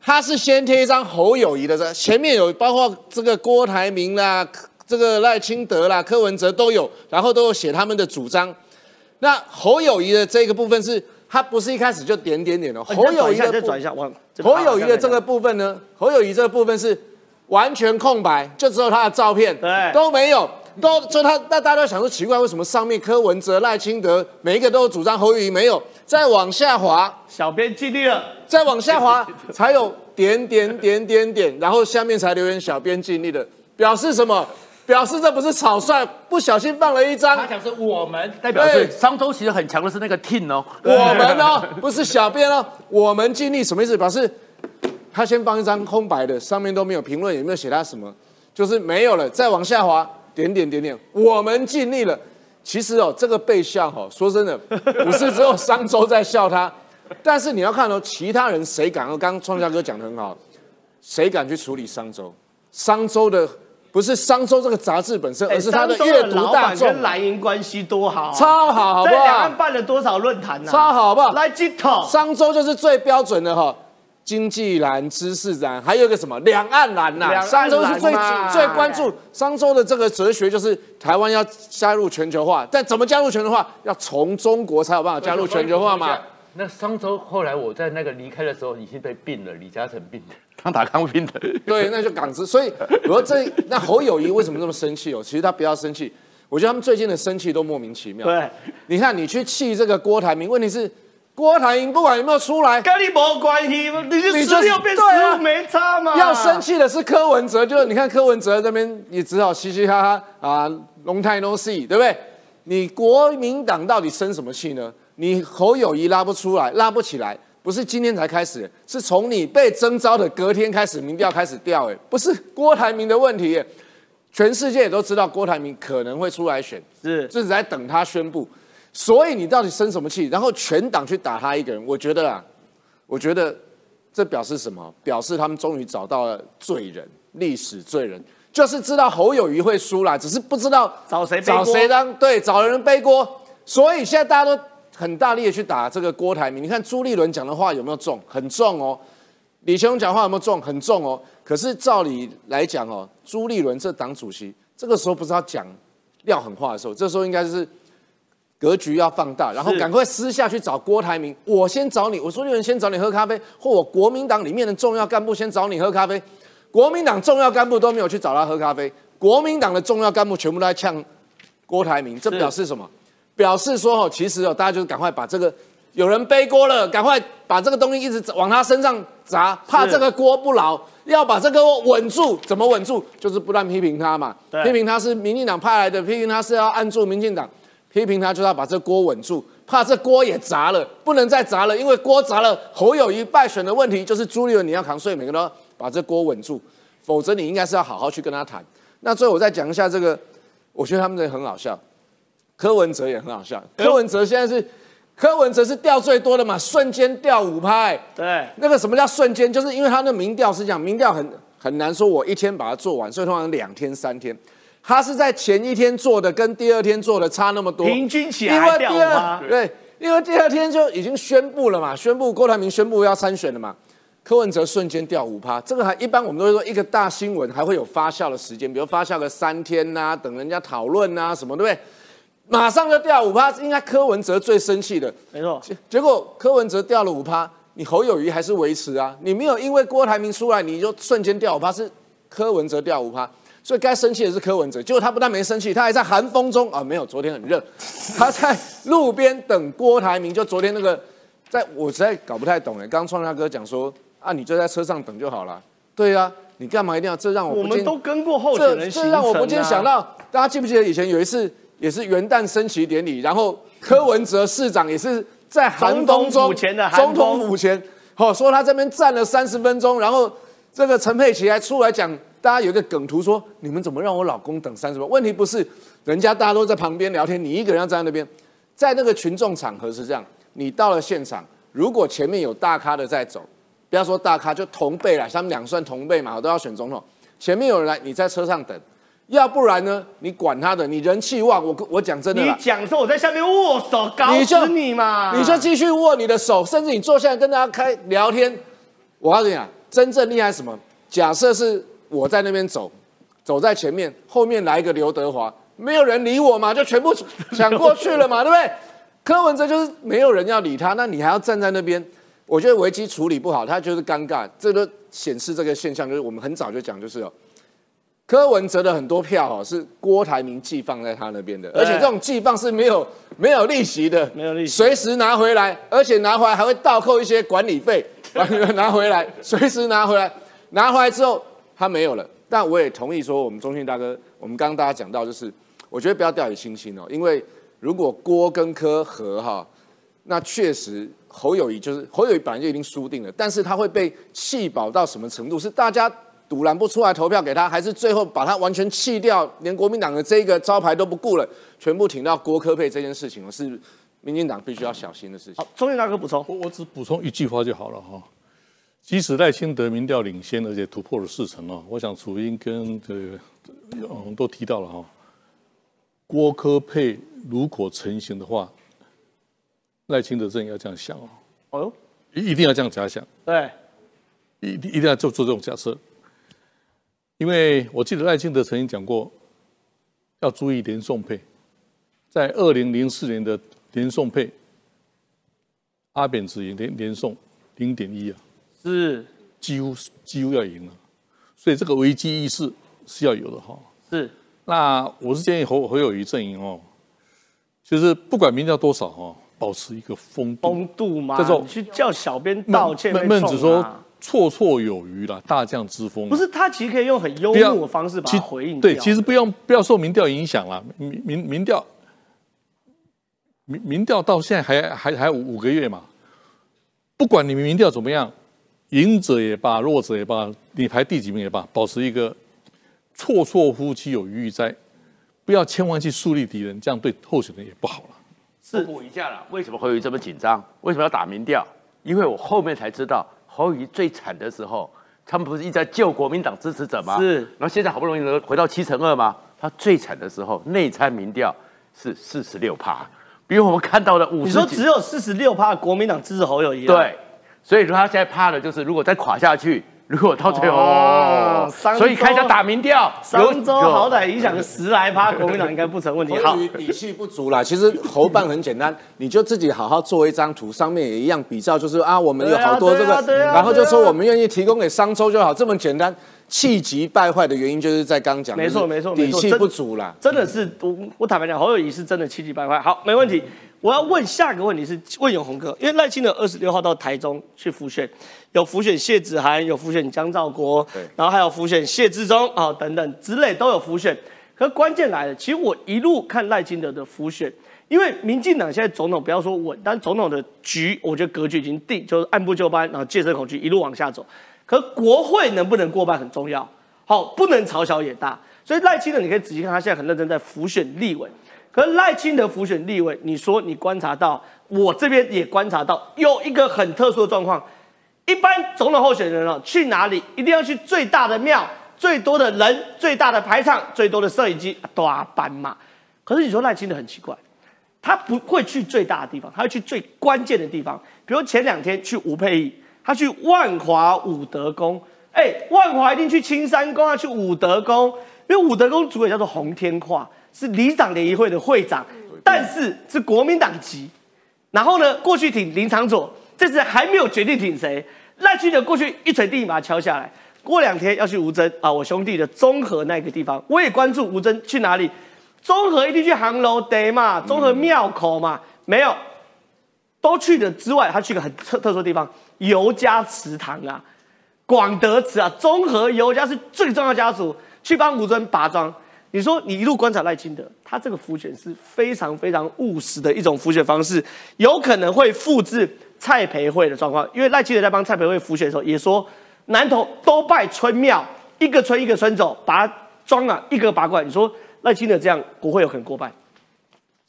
他是先贴一张侯友谊的，这前面有包括这个郭台铭啦、这个赖清德啦、柯文哲都有，然后都有写他们的主张。那侯友谊的这个部分是，他不是一开始就点点点的。侯友谊的转一下，侯友谊的这个部分呢，侯友谊这个部分是完全空白，就只有他的照片，对，都没有。都就他那大家都想说奇怪，为什么上面柯文哲、赖清德每一个都有主张侯友宜没有？再往下滑，小编尽力了。再往下滑才有点点点点点，然后下面才留言小编尽力的，表示什么？表示这不是草率，不小心放了一张。他讲是我们代表是商周，其实很强的是那个 team 哦，我们哦，不是小编哦，我们尽力什么意思？表示他先放一张空白的，上面都没有评论，也没有写他什么，就是没有了。再往下滑，点点点点，我们尽力了。其实哦，这个被笑哈，说真的，不是只有商周在笑他，但是你要看哦，其他人谁敢？刚刚创家哥讲的很好，谁敢去处理商周？商周的。不是商周这个杂志本身，而是他的阅读大众。跟蓝营关系多好，超好，好不好？在两岸办了多少论坛呢？超好，好不好？来接头。商周就是最标准的哈，经济栏、知识栏，还有一个什么两岸栏呐？商周是最最关注商周的这个哲学，就是台湾要加入全球化，但怎么加入全球化？要从中国才有办法加入全球化嘛？那商周后来我在那个离开的时候，已经被病了，李嘉诚病的。康达康兵的，对，那就港资。所以我说这那侯友谊为什么这么生气哦？其实他不要生气，我觉得他们最近的生气都莫名其妙。对，你看你去气这个郭台铭，问题是郭台铭不管有没有出来，跟你没关系，你就十六变十五没差嘛。要生气的是柯文哲，就你看柯文哲这边也只好嘻嘻哈哈啊，long time no see，对不对？你国民党到底生什么气呢？你侯友谊拉不出来，拉不起来。不是今天才开始，是从你被征召的隔天开始，民调开始掉。哎，不是郭台铭的问题，全世界也都知道郭台铭可能会出来选，是，就是在等他宣布。所以你到底生什么气？然后全党去打他一个人，我觉得啊，我觉得这表示什么？表示他们终于找到了罪人，历史罪人，就是知道侯友谊会输啦，只是不知道找谁找谁当对，找人背锅。所以现在大家都。很大力的去打这个郭台铭，你看朱立伦讲的话有没有重？很重哦。李强讲话有没有重？很重哦。可是照理来讲哦，朱立伦这党主席，这个时候不是要讲撂狠话的时候，这时候应该是格局要放大，然后赶快私下去找郭台铭。我先找你，我说有人先找你喝咖啡，或我国民党里面的重要干部先找你喝咖啡。国民党重要干部都没有去找他喝咖啡，国民党的重要干部全部都在呛郭台铭，这表示什么？表示说哦，其实哦，大家就是赶快把这个有人背锅了，赶快把这个东西一直往他身上砸，怕这个锅不牢，要把这个稳住。怎么稳住？就是不断批评他嘛，批评他是民进党派来的，批评他是要按住民进党，批评他就是要把这锅稳住，怕这锅也砸了，不能再砸了，因为锅砸了，侯友谊败选的问题就是朱立伦你要扛，所以每个都把这锅稳住，否则你应该是要好好去跟他谈。那最后我再讲一下这个，我觉得他们这很好笑。柯文哲也很好笑，柯文哲现在是柯文哲是掉最多的嘛，瞬间掉五拍。对，那个什么叫瞬间？就是因为他的民调是讲民调很很难说，我一天把它做完，所以通常两天三天。他是在前一天做的，跟第二天做的差那么多，平均起来掉吗？对，因为第二天就已经宣布了嘛，宣布郭台铭宣布要参选了嘛，柯文哲瞬间掉五趴，这个还一般我们都会说一个大新闻还会有发酵的时间，比如发酵个三天呐，等人家讨论呐什么，对不对？马上就掉五趴，应该柯文哲最生气的，没错。结果柯文哲掉了五趴，你侯友谊还是维持啊？你没有因为郭台铭出来，你就瞬间掉五趴，是柯文哲掉五趴，所以该生气的是柯文哲。结果他不但没生气，他还在寒风中啊，没有，昨天很热，他在路边等郭台铭。就昨天那个，在我实在搞不太懂哎，刚刚创大哥讲说啊，你就在车上等就好了。对啊，你干嘛一定要？这让我我们都跟过候选人这让我不禁想到，大家记不记得以前有一次？也是元旦升旗典礼，然后柯文哲市长也是在寒风中，总统府前，好说他这边站了三十分钟，然后这个陈佩琪还出来讲，大家有一个梗图说，你们怎么让我老公等三十分钟？问题不是人家大家都在旁边聊天，你一个人要站在那边，在那个群众场合是这样，你到了现场，如果前面有大咖的在走，不要说大咖，就同辈了，他们两算同辈嘛，我都要选总统，前面有人来，你在车上等。要不然呢？你管他的，你人气旺，我我讲真的你讲说我在下面握手，搞死你嘛！你就继续握你的手，甚至你坐下来跟大家开聊天。我告诉你啊，真正厉害什么？假设是我在那边走，走在前面，后面来一个刘德华，没有人理我嘛，就全部 抢过去了嘛，对不对？柯文哲就是没有人要理他，那你还要站在那边？我觉得危机处理不好，他就是尴尬。这个显示这个现象，就是我们很早就讲，就是哦。柯文哲的很多票哦是郭台铭寄放在他那边的，而且这种寄放是没有没有利息的，没有利息，随时拿回来，而且拿回来还会倒扣一些管理费，拿回来，随时拿回来，拿回来之后他没有了。但我也同意说，我们中信大哥，我们刚刚大家讲到，就是我觉得不要掉以轻心哦，因为如果郭跟柯和哈，那确实侯友谊就是侯友谊本来就已经输定了，但是他会被气饱到什么程度？是大家。堵拦不出来投票给他，还是最后把他完全弃掉，连国民党的这个招牌都不顾了，全部挺到郭科佩这件事情，是民进党必须要小心的事情。好，中信大哥补充，我我只补充一句话就好了哈。即使赖清德民调领先，而且突破了四成哦，我想楚英跟这个嗯都提到了哈。郭科配如果成型的话，赖清德真要这样想哦。哦，一一定要这样假想。对，一一定要做做这种假设。因为我记得赖清德曾经讲过，要注意连送配，在二零零四年的连送配，阿扁只赢连连送零点一啊，是几乎几乎要赢了，所以这个危机意识是要有的哈。是，那我是建议侯侯友谊阵营哦，就是不管民调多少哈，保持一个风风度嘛，这种去叫小编道歉，孟子说。绰绰有余了，大将之风。不是他其实可以用很幽默的方式把回应。对，其实不用不要受民调影响了。民民民调，民民调到现在还还还五个月嘛。不管你们民调怎么样，赢者也罢，弱者也罢，你排第几名也罢，保持一个绰绰夫妻有余在，不要千万去树立敌人，这样对候选人也不好了。是补一下了，为什么会有这么紧张？为什么要打民调？因为我后面才知道。侯友最惨的时候，他们不是一直在救国民党支持者吗？是。然后现在好不容易能回到七成二吗？他最惨的时候，内参民调是四十六趴，比我们看到的五十。你说只有四十六趴国民党支持侯友谊？对。所以说他现在怕的就是，如果再垮下去。如果到最后，所以开始打民调，商州好歹影响个十来趴，国民党应该不成问题。好，底气不足啦。其实侯办很简单，你就自己好好做一张图，上面也一样比较，就是啊，我们有好多这个，然后就说我们愿意提供给商州就好，这么简单。气急败坏的原因就是在刚讲，没错没错，底气不足啦。真的是我我坦白讲，侯友谊是真的气急败坏。好，没问题。我要问下一个问题是问永红哥，因为赖清德二十六号到台中去复选，有复选谢子涵，有复选江兆国，然后还有复选谢志忠啊等等之类都有复选。可关键来了，其实我一路看赖清德的复选，因为民进党现在总统不要说稳，但总统的局我觉得格局已经定，就是按部就班，然后戒慎恐惧一路往下走。可国会能不能过半很重要，好，不能朝小也大。所以赖清德你可以仔细看，他现在很认真在复选立委。可赖清德浮选立委，你说你观察到，我这边也观察到，有一个很特殊的状况。一般总统候选人哦，去哪里一定要去最大的庙、最多的人、最大的排场、最多的摄影机，大班嘛。可是你说赖清德很奇怪，他不会去最大的地方，他会去最关键的地方。比如前两天去吴佩义，他去万华武德宫。哎，万华一定去青山宫，要去武德宫，因为武德宫主委叫做洪天化。是里长联谊会的会长，但是是国民党籍。然后呢，过去挺林长佐，这次还没有决定挺谁。赖清德过去一锤定把他敲下来。过两天要去吴征啊，我兄弟的综合那个地方，我也关注吴征去哪里。综合一定去航楼得嘛，综合庙口嘛，没有，都去的之外，他去个很特特殊的地方，尤家祠堂啊，广德祠啊，综合尤家是最重要家族，去帮吴尊拔庄。你说你一路观察赖清德，他这个浮选是非常非常务实的一种浮选方式，有可能会复制蔡培慧的状况。因为赖清德在帮蔡培慧浮选的时候，也说南投都拜村庙，一个村一个村走，把庄啊一个拔过来。你说赖清德这样不会有可能过半？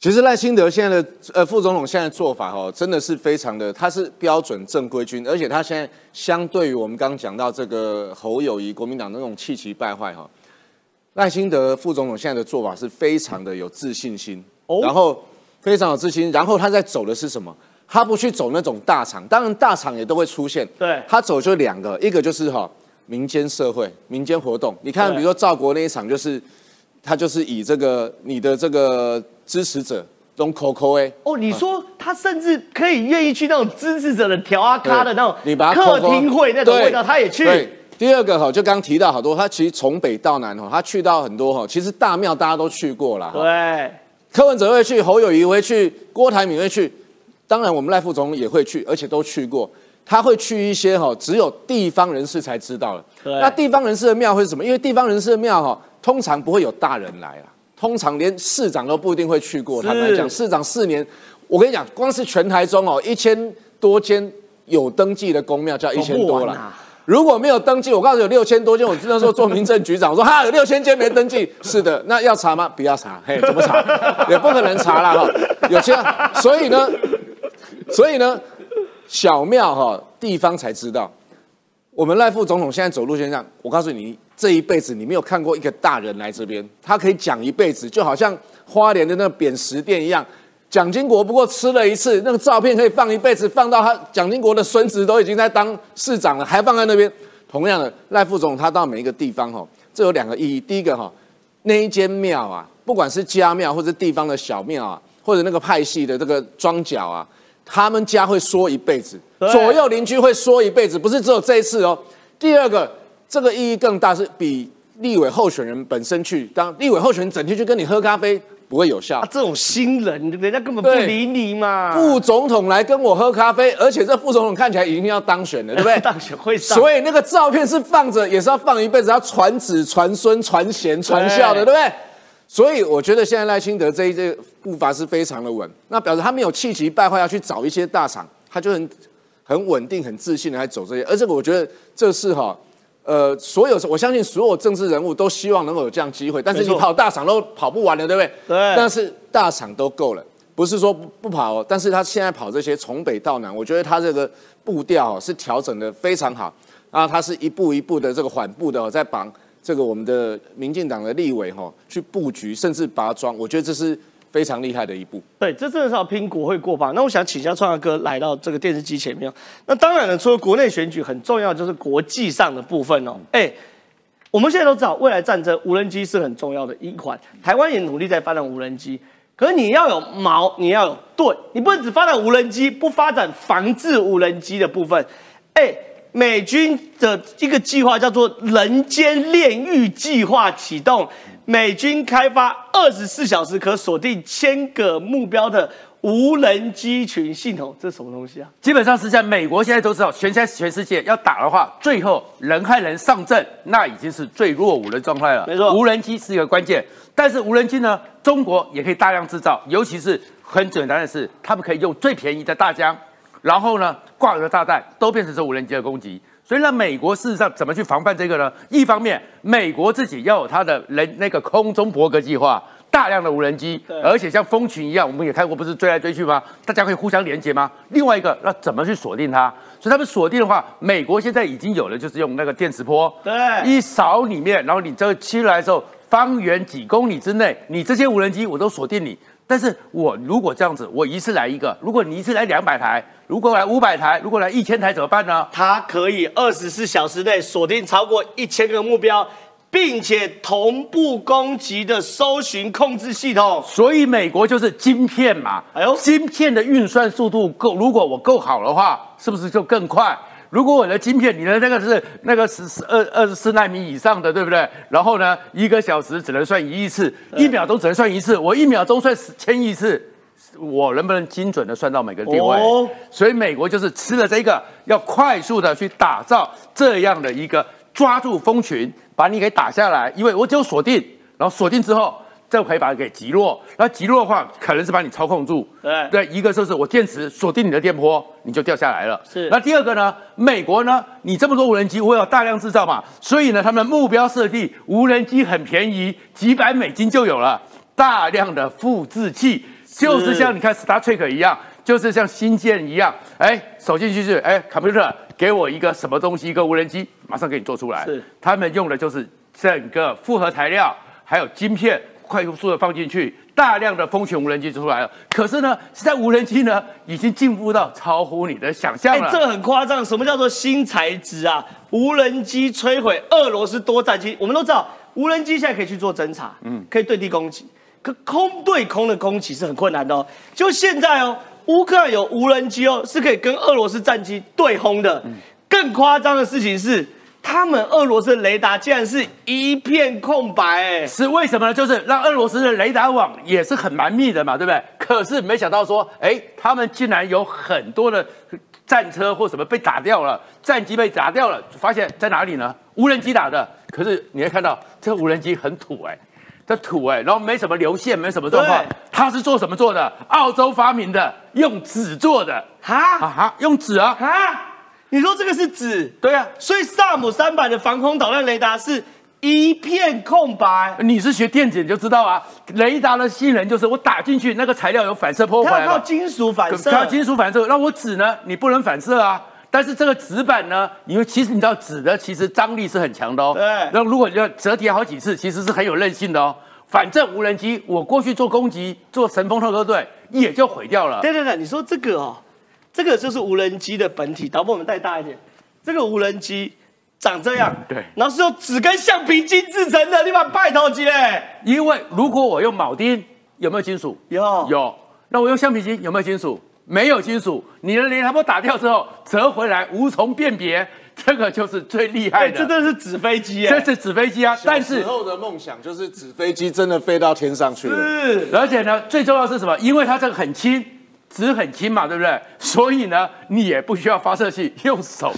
其实赖清德现在的呃副总统现在做法哦，真的是非常的，他是标准正规军，而且他现在相对于我们刚刚讲到这个侯友谊国民党那种气急败坏哈。赖清德副总统现在的做法是非常的有自信心，然后非常有自信，然后他在走的是什么？他不去走那种大厂，当然大厂也都会出现。对，他走就两个，一个就是哈民间社会、民间活动。你看，比如说赵国那一场，就是他就是以这个你的这个支持者用 COCO 哎哦，你说他甚至可以愿意去那种支持者的调阿咖的那种你把客厅会那种味道，他也去。第二个哈，就刚提到好多，他其实从北到南哈，他去到很多哈，其实大庙大家都去过了。对，柯文哲会去，侯友谊会去，郭台铭会去，当然我们赖副总也会去，而且都去过。他会去一些哈，只有地方人士才知道了。那地方人士的庙会是什么？因为地方人士的庙哈，通常不会有大人来啊，通常连市长都不一定会去过。坦白讲，市长四年，我跟你讲，光是全台中哦，一千多间有登记的公庙，叫一千多了。如果没有登记，我告诉你有六千多间。我那时候做民政局长，我说哈有六千间没登记，是的，那要查吗？不要查，嘿，怎么查？也不可能查了哈。有些，所以呢，所以呢。小庙哈，地方才知道。我们赖副总统现在走路线上，我告诉你，这一辈子你没有看过一个大人来这边，他可以讲一辈子，就好像花莲的那个扁食店一样。蒋经国不过吃了一次，那个照片可以放一辈子，放到他蒋经国的孙子都已经在当市长了，还放在那边。同样的，赖副总他到每一个地方哈，这有两个意义。第一个哈，那一间庙啊，不管是家庙或者地方的小庙啊，或者那个派系的这个庄脚啊。他们家会说一辈子，左右邻居会说一辈子，不是只有这一次哦。第二个，这个意义更大，是比立委候选人本身去当立委候选人，整天去跟你喝咖啡不会有效。这种新人，人家根本不理你嘛。副总统来跟我喝咖啡，而且这副总统看起来已经要当选了，对不对？当选会上。所以那个照片是放着，也是要放一辈子，要传子、传孙、传贤、传孝的，对不对？所以我觉得现在赖清德这一这步伐是非常的稳，那表示他没有气急败坏要去找一些大厂，他就很很稳定、很自信的来走这些。而这个我觉得这是哈，呃，所有我相信所有政治人物都希望能够有这样机会，但是你跑大厂都跑不完了，对不对？对。但是大厂都够了，不是说不跑，但是他现在跑这些从北到南，我觉得他这个步调是调整的非常好，啊他是一步一步的这个缓步的在绑。这个我们的民进党的立委哈，去布局甚至拔庄，我觉得这是非常厉害的一步。对，这真的是要拼国会过半。那我想请教创阳哥来到这个电视机前面。那当然了，除了国内选举很重要，就是国际上的部分哦。哎，我们现在都知道，未来战争无人机是很重要的一环。台湾也努力在发展无人机，可是你要有矛，你要有盾，你不能只发展无人机，不发展防治无人机的部分。哎。美军的一个计划叫做“人间炼狱计划”启动，美军开发二十四小时可锁定千个目标的无人机群系统，这是什么东西啊？基本上是在美国现在都知道，全在全世界要打的话，最后人和人上阵，那已经是最弱武的状态了。没错，无人机是一个关键，但是无人机呢，中国也可以大量制造，尤其是很简单的是，他们可以用最便宜的大疆。然后呢，挂个炸弹都变成是无人机的攻击，所以呢，美国事实上怎么去防范这个呢？一方面，美国自己要有它的人那个空中伯格计划，大量的无人机，而且像蜂群一样，我们也看过，不是追来追去吗？大家可以互相连接吗？另外一个，那怎么去锁定它？所以他们锁定的话，美国现在已经有了，就是用那个电磁波，对，一扫里面，然后你这个侵来的时候，方圆几公里之内，你这些无人机我都锁定你。但是我如果这样子，我一次来一个，如果你一次来两百台，如果来五百台，如果来一千台怎么办呢？它可以二十四小时内锁定超过一千个目标，并且同步攻击的搜寻控制系统。所以美国就是晶片嘛，哎呦，晶片的运算速度够，如果我够好的话，是不是就更快？如果我的晶片，你的那个是那个十十二二十四纳米以上的，对不对？然后呢，一个小时只能算一亿次，一秒钟只能算一次，我一秒钟算千亿次，我能不能精准的算到每个定位？所以美国就是吃了这个，要快速的去打造这样的一个抓住蜂群，把你给打下来，因为我只有锁定，然后锁定之后。这可以把它给击落，那击落的话，可能是把你操控住。对对，一个就是我电池锁定你的电波，你就掉下来了。是。那第二个呢？美国呢？你这么多无人机，我有大量制造嘛，所以呢，他们目标设定无人机很便宜，几百美金就有了。大量的复制器，就是像你看 Star Trek 一样，就是像新建一样。哎，手进去是哎，computer 给我一个什么东西，一个无人机，马上给你做出来。是。他们用的就是整个复合材料，还有晶片。快速的放进去，大量的蜂群无人机就出来了。可是呢，现在无人机呢已经进步到超乎你的想象了。这很夸张，什么叫做新材质啊？无人机摧毁俄罗斯多战机，我们都知道，无人机现在可以去做侦查，嗯，可以对地攻击，可空对空的攻击是很困难的哦。就现在哦，乌克兰有无人机哦，是可以跟俄罗斯战机对轰的。更夸张的事情是。他们俄罗斯的雷达竟然是一片空白，哎，是为什么呢？就是让俄罗斯的雷达网也是很蛮密的嘛，对不对？可是没想到说，哎，他们竟然有很多的战车或什么被打掉了，战机被打掉了，发现在哪里呢？无人机打的。可是你会看到这无人机很土，哎，这土，哎，然后没什么流线，没什么状况。它是做什么做的？澳洲发明的，用纸做的。哈啊，用纸啊？哈。你说这个是纸，对啊，所以萨姆三百的防空导弹雷达是一片空白。你是学电子你就知道啊，雷达的性能就是我打进去那个材料有反射破坏，它靠金属反射，靠金属反射。那我纸呢？你不能反射啊。但是这个纸板呢，因为其实你知道纸的其实张力是很强的哦。对。那如果你要折叠好几次，其实是很有韧性的哦。反正无人机我过去做攻击，做神风特科队也就毁掉了。对对对，你说这个哦。这个就是无人机的本体，导播我们带大一点。这个无人机长这样，对，然后是用纸跟橡皮筋制成的，你把拜托机嘞。因为如果我用铆钉，有没有金属？有，有。那我用橡皮筋有没有金属？没有金属。你的雷达波打掉之后折回来无从辨别，这个就是最厉害的。这真的是纸飞机这是纸飞机啊！但是以后的梦想就是纸飞机真的飞到天上去了。是，而且呢，最重要是什么？因为它这个很轻。纸很轻嘛，对不对？所以呢，你也不需要发射器，用手。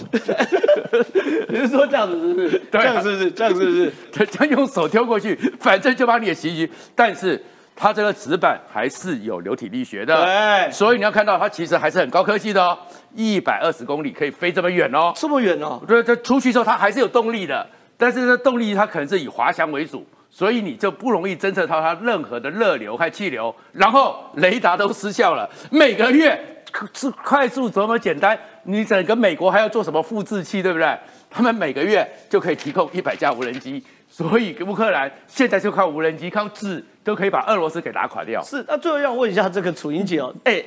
你是说这样子是不是？这样是不是？这样是不是？这样用手丢过去，反正就把你的袭击。但是它这个纸板还是有流体力学的，对。所以你要看到它其实还是很高科技的哦，一百二十公里可以飞这么远哦，这么远哦。对，这出去之后它还是有动力的，但是这动力它可能是以滑翔为主。所以你就不容易侦测到它任何的热流和气流，然后雷达都失效了。每个月是快速这么简单，你整个美国还要做什么复制器，对不对？他们每个月就可以提供一百架无人机，所以乌克兰现在就靠无人机，靠纸都可以把俄罗斯给打垮掉。是，那最后要问一下这个楚英姐哦，哎，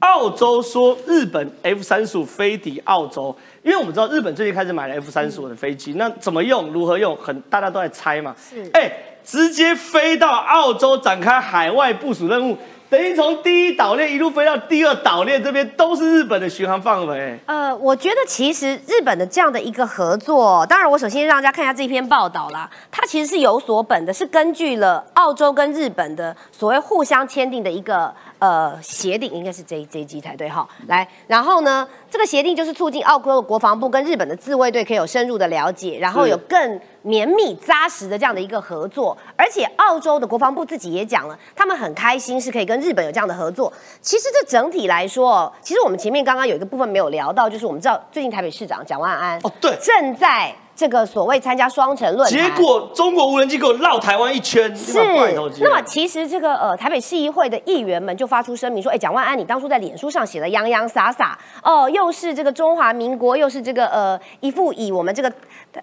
澳洲说日本 F 三十五飞抵澳洲，因为我们知道日本最近开始买了 F 三十五的飞机，那怎么用、如何用，很大家都在猜嘛。是，哎，直接飞到澳洲展开海外部署任务。等于从第一岛链一路飞到第二岛链这边，都是日本的巡航范围。呃，我觉得其实日本的这样的一个合作，当然我首先让大家看一下这篇报道啦，它其实是有所本的，是根据了澳洲跟日本的所谓互相签订的一个呃协定，应该是 J J G 才对哈。来，然后呢，这个协定就是促进澳洲的国防部跟日本的自卫队可以有深入的了解，然后有更。绵密扎实的这样的一个合作，而且澳洲的国防部自己也讲了，他们很开心是可以跟日本有这样的合作。其实这整体来说，其实我们前面刚刚有一个部分没有聊到，就是我们知道最近台北市长蒋万安哦，对，正在。这个所谓参加双城论坛，结果中国无人机给我绕台湾一圈，是。那么其实这个呃台北市议会的议员们就发出声明说，哎，蒋万安，你当初在脸书上写的洋洋洒洒，哦，又是这个中华民国，又是这个呃一副以我们这个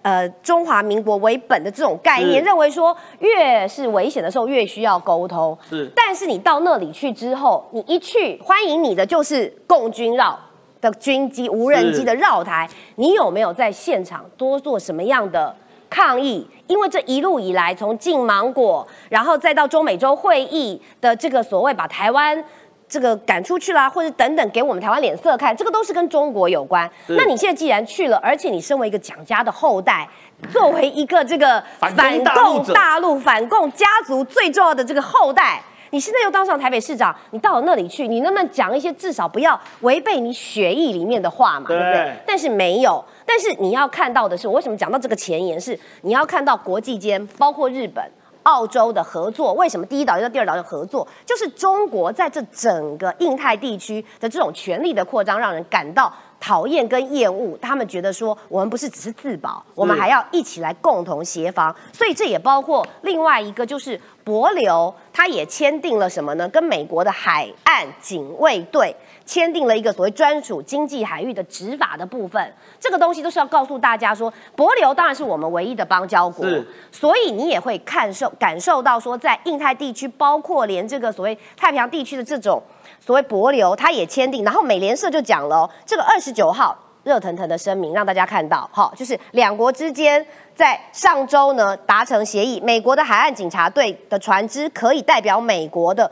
呃中华民国为本的这种概念，认为说越是危险的时候越需要沟通。是。但是你到那里去之后，你一去欢迎你的就是共军绕。的军机、无人机的绕台，你有没有在现场多做什么样的抗议？因为这一路以来，从进芒果，然后再到中美洲会议的这个所谓把台湾这个赶出去啦，或者等等给我们台湾脸色看，这个都是跟中国有关。那你现在既然去了，而且你身为一个蒋家的后代，作为一个这个反共大陆反共家族最重要的这个后代。你现在又当上台北市长，你到了那里去，你能不能讲一些至少不要违背你血液里面的话嘛？对不对？但是没有。但是你要看到的是，我为什么讲到这个前言是，你要看到国际间包括日本、澳洲的合作。为什么第一岛链、第二岛链合作？就是中国在这整个印太地区的这种权力的扩张，让人感到。讨厌跟厌恶，他们觉得说我们不是只是自保，我们还要一起来共同协防。所以这也包括另外一个，就是博流，他也签订了什么呢？跟美国的海岸警卫队签订了一个所谓专属经济海域的执法的部分。这个东西都是要告诉大家说，博流当然是我们唯一的邦交国，所以你也会看受感受到说，在印太地区，包括连这个所谓太平洋地区的这种。所谓博流，他也签订，然后美联社就讲了，这个二十九号热腾腾的声明让大家看到，好，就是两国之间在上周呢达成协议，美国的海岸警察队的船只可以代表美国的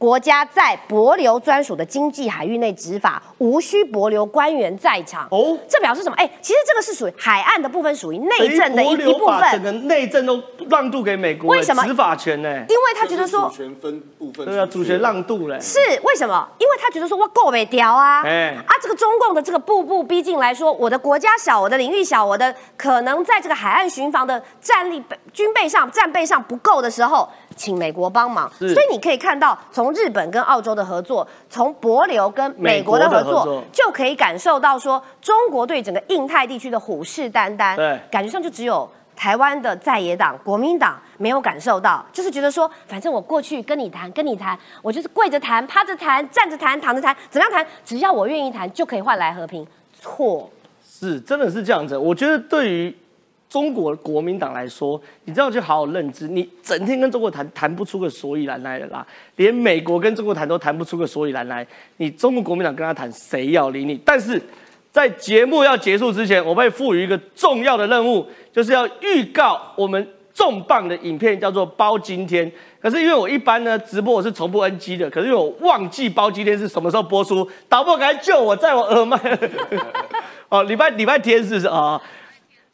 国家在博流专属的经济海域内执法，无需博流官员在场。哦，这表示什么？哎，其实这个是属于海岸的部分，属于内政的一一部分。整个内政都让渡给美国，为什么执法权呢？因为他觉得说主权分部分，对啊，主权让渡嘞。是为什么？因为他觉得说我够没掉啊，哎啊，这个中共的这个步步逼近来说，我的国家小，我的领域小，我的可能在这个海岸巡防的战力、军备上、战备上不够的时候。请美国帮忙，所以你可以看到，从日本跟澳洲的合作，从博流跟美国的合作，就可以感受到说，中国对整个印太地区的虎视眈眈。对，感觉上就只有台湾的在野党国民党没有感受到，就是觉得说，反正我过去跟你谈，跟你谈，我就是跪着谈、趴着谈、站着谈、躺着谈，怎么样谈，只要我愿意谈，就可以换来和平。错，是真的是这样子。我觉得对于。中国国民党来说，你这样就好好认知，你整天跟中国谈谈不出个所以然来了啦，连美国跟中国谈都谈不出个所以然来，你中国国民党跟他谈，谁要理你？但是在节目要结束之前，我被赋予一个重要的任务，就是要预告我们重磅的影片，叫做包今天。可是因为我一般呢直播我是从不 NG 的，可是我忘记包今天是什么时候播出，导播赶快救我，在我耳麦。哦，礼拜礼拜天是啊。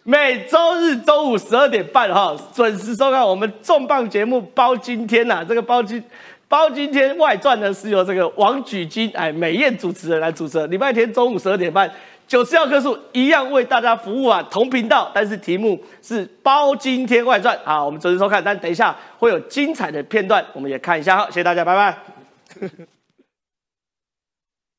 每周日中午十二点半，哈，准时收看我们重磅节目《包今天》呐。这个《包今包今天》外传呢，是由这个王举金哎美艳主持人来主持。礼拜天中午十二点半，九十要棵树一样为大家服务啊，同频道，但是题目是《包今天外传》啊，我们准时收看。但等一下会有精彩的片段，我们也看一下。好，谢谢大家，拜拜。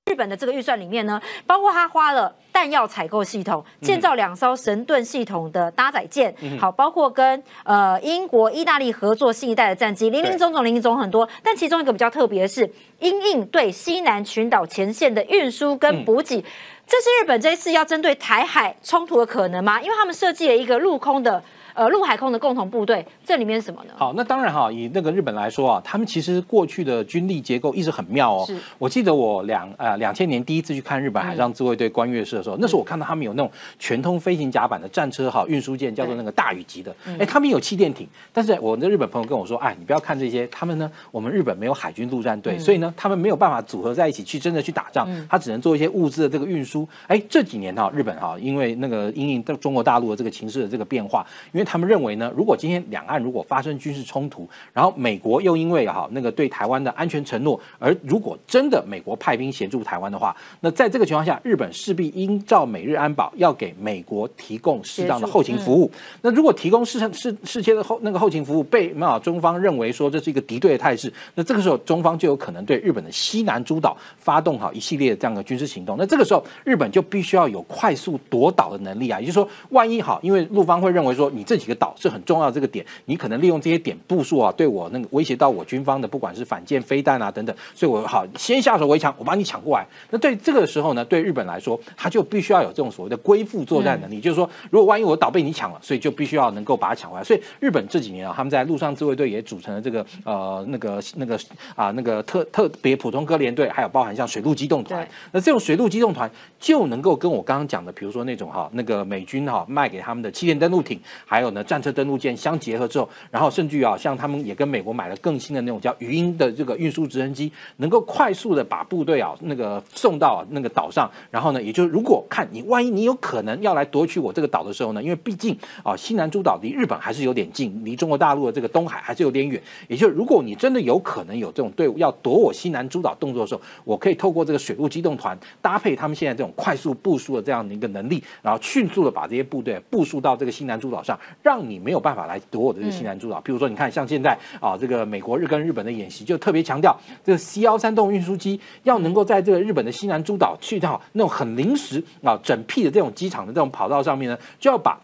日本的这个预算里面呢，包括他花了弹药采购系统、建造两艘神盾系统的搭载舰，好，包括跟呃英国、意大利合作新一代的战机，零零总总、零零总很多。但其中一个比较特别的是，因应对西南群岛前线的运输跟补给，这是日本这一次要针对台海冲突的可能吗？因为他们设计了一个陆空的。呃，陆海空的共同部队，这里面是什么呢？好，那当然哈，以那个日本来说啊，他们其实过去的军力结构一直很妙哦。是，我记得我两呃两千年第一次去看日本海上自卫队观月社的时候，那时候我看到他们有那种全通飞行甲板的战车哈运输舰，叫做那个大宇级的。哎，他们有气垫艇，但是我的日本朋友跟我说，哎，你不要看这些，他们呢，我们日本没有海军陆战队，所以呢，他们没有办法组合在一起去真的去打仗，他只能做一些物资的这个运输。哎，这几年哈，日本哈，因为那个因应中国大陆的这个情势的这个变化，因为他们认为呢，如如果今天两岸如果发生军事冲突，然后美国又因为哈那个对台湾的安全承诺，而如果真的美国派兵协助台湾的话，那在这个情况下，日本势必依照美日安保要给美国提供适当的后勤服务。那如果提供适适适切的后那个后勤服务被啊中方认为说这是一个敌对的态势，那这个时候中方就有可能对日本的西南诸岛发动好一系列这样的军事行动。那这个时候日本就必须要有快速夺岛的能力啊，也就是说，万一好，因为陆方会认为说你这几个岛是很重。重要这个点，你可能利用这些点部署啊，对我那个威胁到我军方的，不管是反舰飞弹啊等等，所以我好先下手为强，我把你抢过来。那对这个时候呢，对日本来说，他就必须要有这种所谓的归附作战能力，就是说，如果万一我岛被你抢了，所以就必须要能够把它抢回来。所以日本这几年啊，他们在陆上自卫队也组成了这个呃那个那个啊那个特特别普通科联队，还有包含像水陆机动团。那这种水陆机动团就能够跟我刚刚讲的，比如说那种哈那个美军哈卖给他们的气垫登陆艇，还有呢战车登陆舰。相结合之后，然后甚至于啊，像他们也跟美国买了更新的那种叫语音的这个运输直升机，能够快速的把部队啊那个送到那个岛上。然后呢，也就是如果看你万一你有可能要来夺取我这个岛的时候呢，因为毕竟啊西南诸岛离日本还是有点近，离中国大陆的这个东海还是有点远。也就如果你真的有可能有这种队伍要夺我西南诸岛动作的时候，我可以透过这个水陆机动团搭配他们现在这种快速部署的这样的一个能力，然后迅速的把这些部队部署到这个西南诸岛上，让你没有办法来。夺我的这个西南诸岛，比如说，你看，像现在啊，这个美国日跟日本的演习，就特别强调这个 C 幺三动运输机要能够在这个日本的西南诸岛去到那种很临时啊整屁的这种机场的这种跑道上面呢，就要把。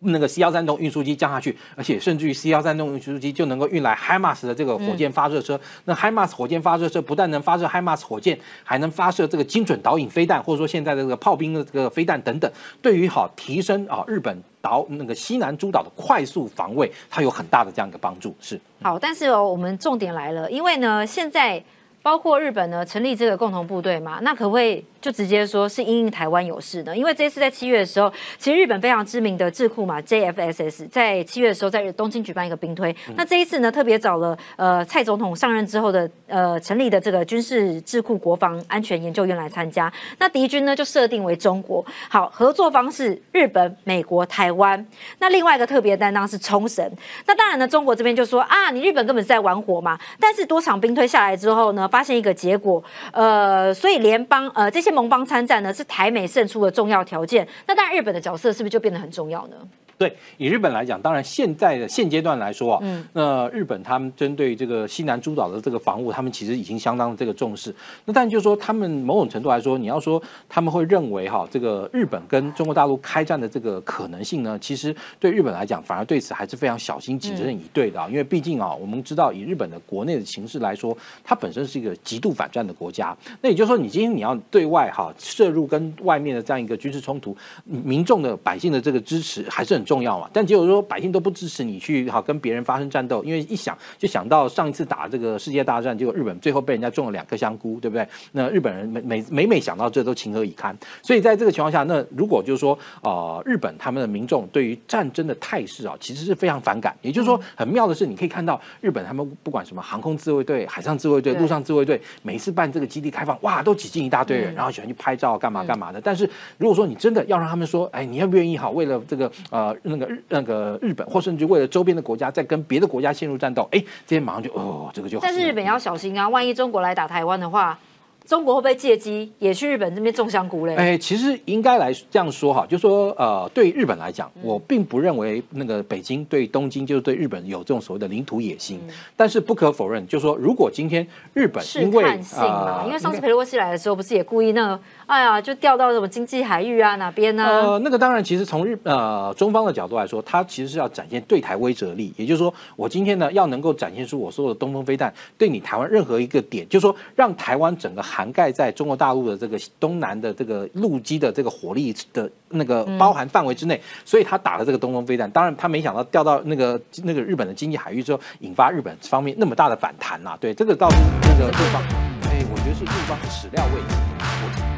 那个 C 幺三栋运输机降下去，而且甚至于 C 幺三栋运输机就能够运来 HIMARS 的这个火箭发射车。那 HIMARS 火箭发射车不但能发射 HIMARS 火箭，还能发射这个精准导引飞弹，或者说现在的这个炮兵的这个飞弹等等。对于好提升啊日本岛那个西南诸岛的快速防卫，它有很大的这样一个帮助。是好，但是哦，我们重点来了，因为呢现在。包括日本呢成立这个共同部队嘛，那可不可以就直接说是因应台湾有事呢？因为这次在七月的时候，其实日本非常知名的智库嘛 JFSS 在七月的时候在东京举办一个兵推，那这一次呢特别找了呃蔡总统上任之后的呃成立的这个军事智库国防安全研究院来参加，那敌军呢就设定为中国，好合作方式日本、美国、台湾，那另外一个特别担当是冲绳，那当然呢中国这边就说啊你日本根本是在玩火嘛，但是多场兵推下来之后呢，发发现一个结果，呃所以联邦呃这些盟邦参战呢是台美胜出的重要条件，那当然日本的角色是不是就变得很重要呢？对，以日本来讲，当然现在的现阶段来说啊，嗯，那日本他们针对这个西南诸岛的这个防务，他们其实已经相当的这个重视。那但就是说，他们某种程度来说，你要说他们会认为哈，这个日本跟中国大陆开战的这个可能性呢，其实对日本来讲，反而对此还是非常小心谨慎以对的啊。因为毕竟啊，我们知道以日本的国内的形势来说，它本身是一个极度反战的国家。那也就是说，你今天你要对外哈摄入跟外面的这样一个军事冲突，民众的百姓的这个支持还是很。重要嘛？但结果说百姓都不支持你去好跟别人发生战斗，因为一想就想到上一次打这个世界大战，结果日本最后被人家种了两颗香菇，对不对？那日本人每每每每想到这都情何以堪。所以在这个情况下，那如果就是说呃日本他们的民众对于战争的态势啊，其实是非常反感。也就是说，很妙的是，你可以看到日本他们不管什么航空自卫队、海上自卫队、陆上自卫队，每次办这个基地开放，哇，都挤进一大堆人，然后喜欢去拍照干嘛干嘛的。但是如果说你真的要让他们说，哎，你愿不愿意好为了这个呃。那个日那个日本，或甚至为了周边的国家，在跟别的国家陷入战斗，哎，这些马上就哦，这个就好。但是日本要小心啊，万一中国来打台湾的话。中国会不会借机也去日本这边种香菇嘞？哎，其实应该来这样说哈，就说呃，对日本来讲，我并不认为那个北京对东京就是对日本有这种所谓的领土野心。但是不可否认，就说如果今天日本因为啊，因为上次佩洛西来的时候，不是也故意那个哎呀，就调到什么经济海域啊哪边呢？呃，那个当然，其实从日呃中方的角度来说，它其实是要展现对台威慑力，也就是说，我今天呢要能够展现出我所有的东风飞弹对你台湾任何一个点，就是说让台湾整个涵盖在中国大陆的这个东南的这个陆基的这个火力的那个包含范围之内，所以他打了这个东风飞弹。当然，他没想到掉到那个那个日本的经济海域之后，引发日本方面那么大的反弹呐。对，这个倒是那个对方，哎，我觉得是对方始料未及。